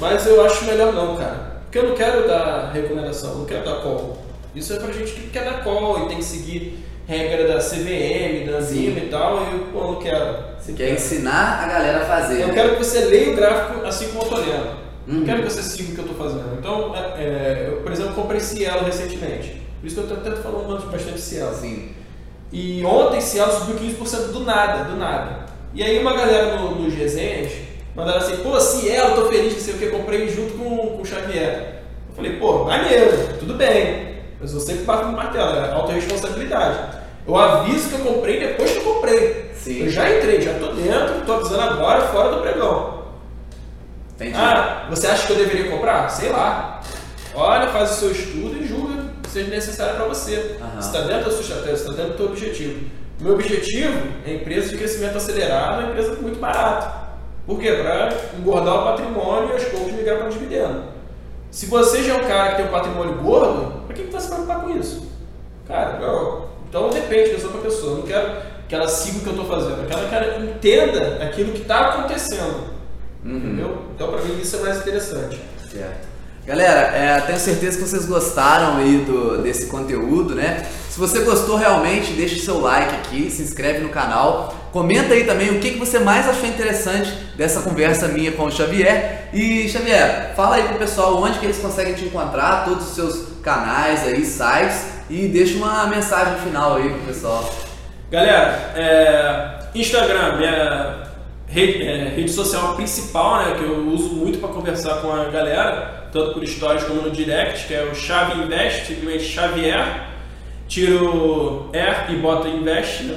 [SPEAKER 2] Mas eu acho melhor não, cara. Porque eu não quero dar recomendação, não quero dar call. Isso é pra gente que quer dar call e tem que seguir regra da CVM, da Anzima e tal, e eu pô, não quero.
[SPEAKER 1] Você quer ensinar a galera a fazer.
[SPEAKER 2] Eu
[SPEAKER 1] né?
[SPEAKER 2] quero que você leia o gráfico assim como eu tô lendo.
[SPEAKER 1] Uhum.
[SPEAKER 2] Não quero que você siga o que eu estou fazendo. Então, é, é, eu, por exemplo, comprei Cielo recentemente. Por isso que eu estou tentando falando bastante de Cielo.
[SPEAKER 1] Assim,
[SPEAKER 2] E ontem Cielo subiu 15% do nada, do nada. E aí uma galera no, nos resenhas mandaram assim, pô, Cielo, tô feliz que sei o que, comprei junto com, com o Xavier. Eu falei, pô, maneiro, tudo bem. Mas eu sempre bato no martelo, é autorresponsabilidade. Eu aviso que eu comprei depois que eu comprei.
[SPEAKER 1] Sim.
[SPEAKER 2] Eu já entrei, já tô dentro, tô avisando agora, fora do pregão.
[SPEAKER 1] entendi.
[SPEAKER 2] Ah, você acha que eu deveria comprar? Sei lá. Olha, faz o seu estudo e julga seja necessário para você. Se está dentro da sua estratégia, está dentro do teu objetivo. Meu objetivo é empresa de crescimento acelerado, uma empresa muito barata. Por quê? Para engordar o patrimônio e aos poucos migrar para o dividendo. Se você já é um cara que tem um patrimônio gordo, para que você vai se preocupar com isso? Cara, não. Então depende de pessoa para pessoa. Eu não quero que ela siga o que eu estou fazendo. Eu quero que ela entenda aquilo que está acontecendo.
[SPEAKER 1] Uhum.
[SPEAKER 2] Entendeu? Então, pra mim, isso é mais interessante.
[SPEAKER 1] Certo. Galera, é, tenho certeza que vocês gostaram aí do, desse conteúdo, né? Se você gostou realmente, deixa o seu like aqui, se inscreve no canal. Comenta aí também o que, que você mais achou interessante dessa conversa minha com o Xavier. E Xavier, fala aí pro pessoal onde que eles conseguem te encontrar, todos os seus canais aí, sites, e deixa uma mensagem final aí pro pessoal.
[SPEAKER 2] Galera, é, Instagram, minha rede, é, rede social principal, né, que eu uso muito para conversar com a galera, tanto por stories como no direct, que é o Chave Invest, simplesmente Xavier, tiro R e bota Invest, né?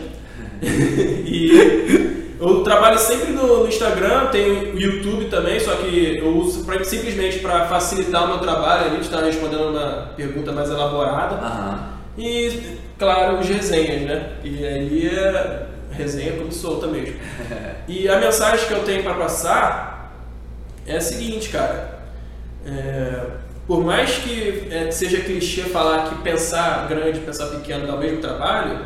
[SPEAKER 2] e eu trabalho sempre no, no, Instagram, tenho o YouTube também, só que eu uso pra, simplesmente para facilitar o meu trabalho, a gente está respondendo uma pergunta mais elaborada.
[SPEAKER 1] Uhum.
[SPEAKER 2] E, claro, os resenhas, né? E aí é resenha como solta mesmo. e a mensagem que eu tenho para passar é a seguinte, cara. É, por mais que é, seja clichê falar que pensar grande, pensar pequeno dá o mesmo trabalho,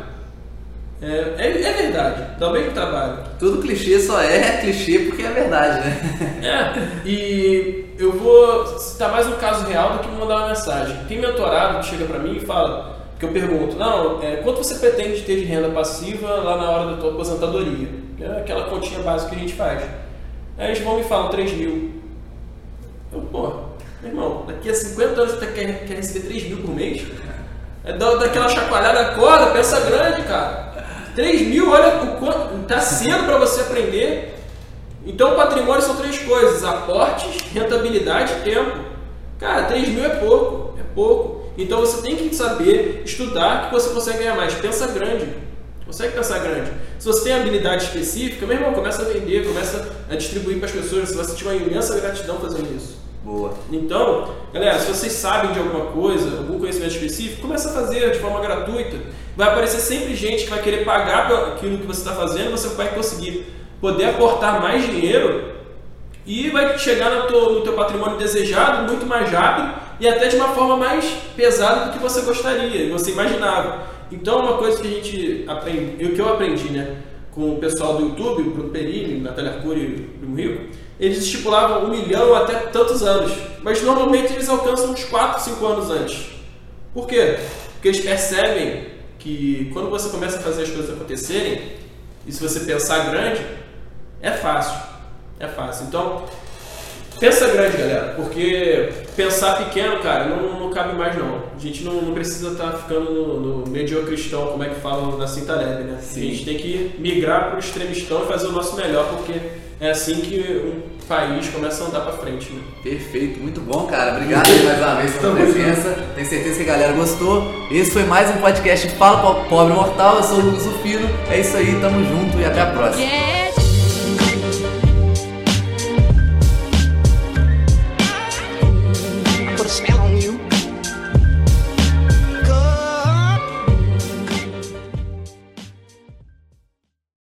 [SPEAKER 2] é, é, é, verdade, dá o mesmo trabalho.
[SPEAKER 1] Tudo clichê só é clichê porque é verdade, né?
[SPEAKER 2] É, e eu vou citar mais um caso real do que mandar uma mensagem. Tem mentorado que chega para mim e fala, que eu pergunto, não, é, quanto você pretende ter de renda passiva lá na hora da tua aposentadoria? É aquela continha básica que a gente faz. Aí eles vão me falam 3 mil. Eu, pô, meu irmão, daqui a 50 anos você quer, quer receber 3 mil por mês? É daquela chacoalhada, acorda, pensa grande, cara. 3 mil, olha o quanto. Tá cedo para você aprender. Então, patrimônio são três coisas: aportes, rentabilidade e tempo. Cara, 3 mil é pouco. É pouco. Então você tem que saber estudar que você consegue ganhar mais. Pensa grande. Consegue pensar grande. Se você tem habilidade específica, meu irmão, começa a vender, começa a distribuir para as pessoas. Você vai sentir uma imensa gratidão fazendo isso.
[SPEAKER 1] Boa.
[SPEAKER 2] Então, galera, se vocês sabem de alguma coisa, algum conhecimento específico, começa a fazer de forma gratuita. Vai aparecer sempre gente que vai querer pagar aquilo que você está fazendo, você vai conseguir poder aportar mais dinheiro e vai chegar no teu, no teu patrimônio desejado muito mais rápido e até de uma forma mais pesada do que você gostaria, você imaginava. Então, uma coisa que a gente aprende, o que eu aprendi, né, com o pessoal do YouTube, o Bruno Perini, Natália Arcuri e o Primo Rico, eles estipulavam um milhão até tantos anos, mas normalmente eles alcançam uns 4, 5 anos antes. Por quê? Porque eles percebem que quando você começa a fazer as coisas acontecerem, e se você pensar grande, é fácil. É fácil. Então, pensa grande, galera, porque pensar pequeno, cara, não, não cabe mais não. A gente não, não precisa estar tá ficando no, no mediocristão, como é que falam na Cinta Leve, né? Sim. A gente tem que migrar para o extremistão e fazer o nosso melhor, porque é assim que um país começa a andar para frente, né?
[SPEAKER 1] Perfeito, muito bom, cara. Obrigado mais uma vez pela presença. Tenho certeza que a galera gostou. Esse foi mais um podcast Fala Pobre Mortal. Eu sou o Lucas Rufino. É isso aí, tamo junto e até a próxima. Yeah.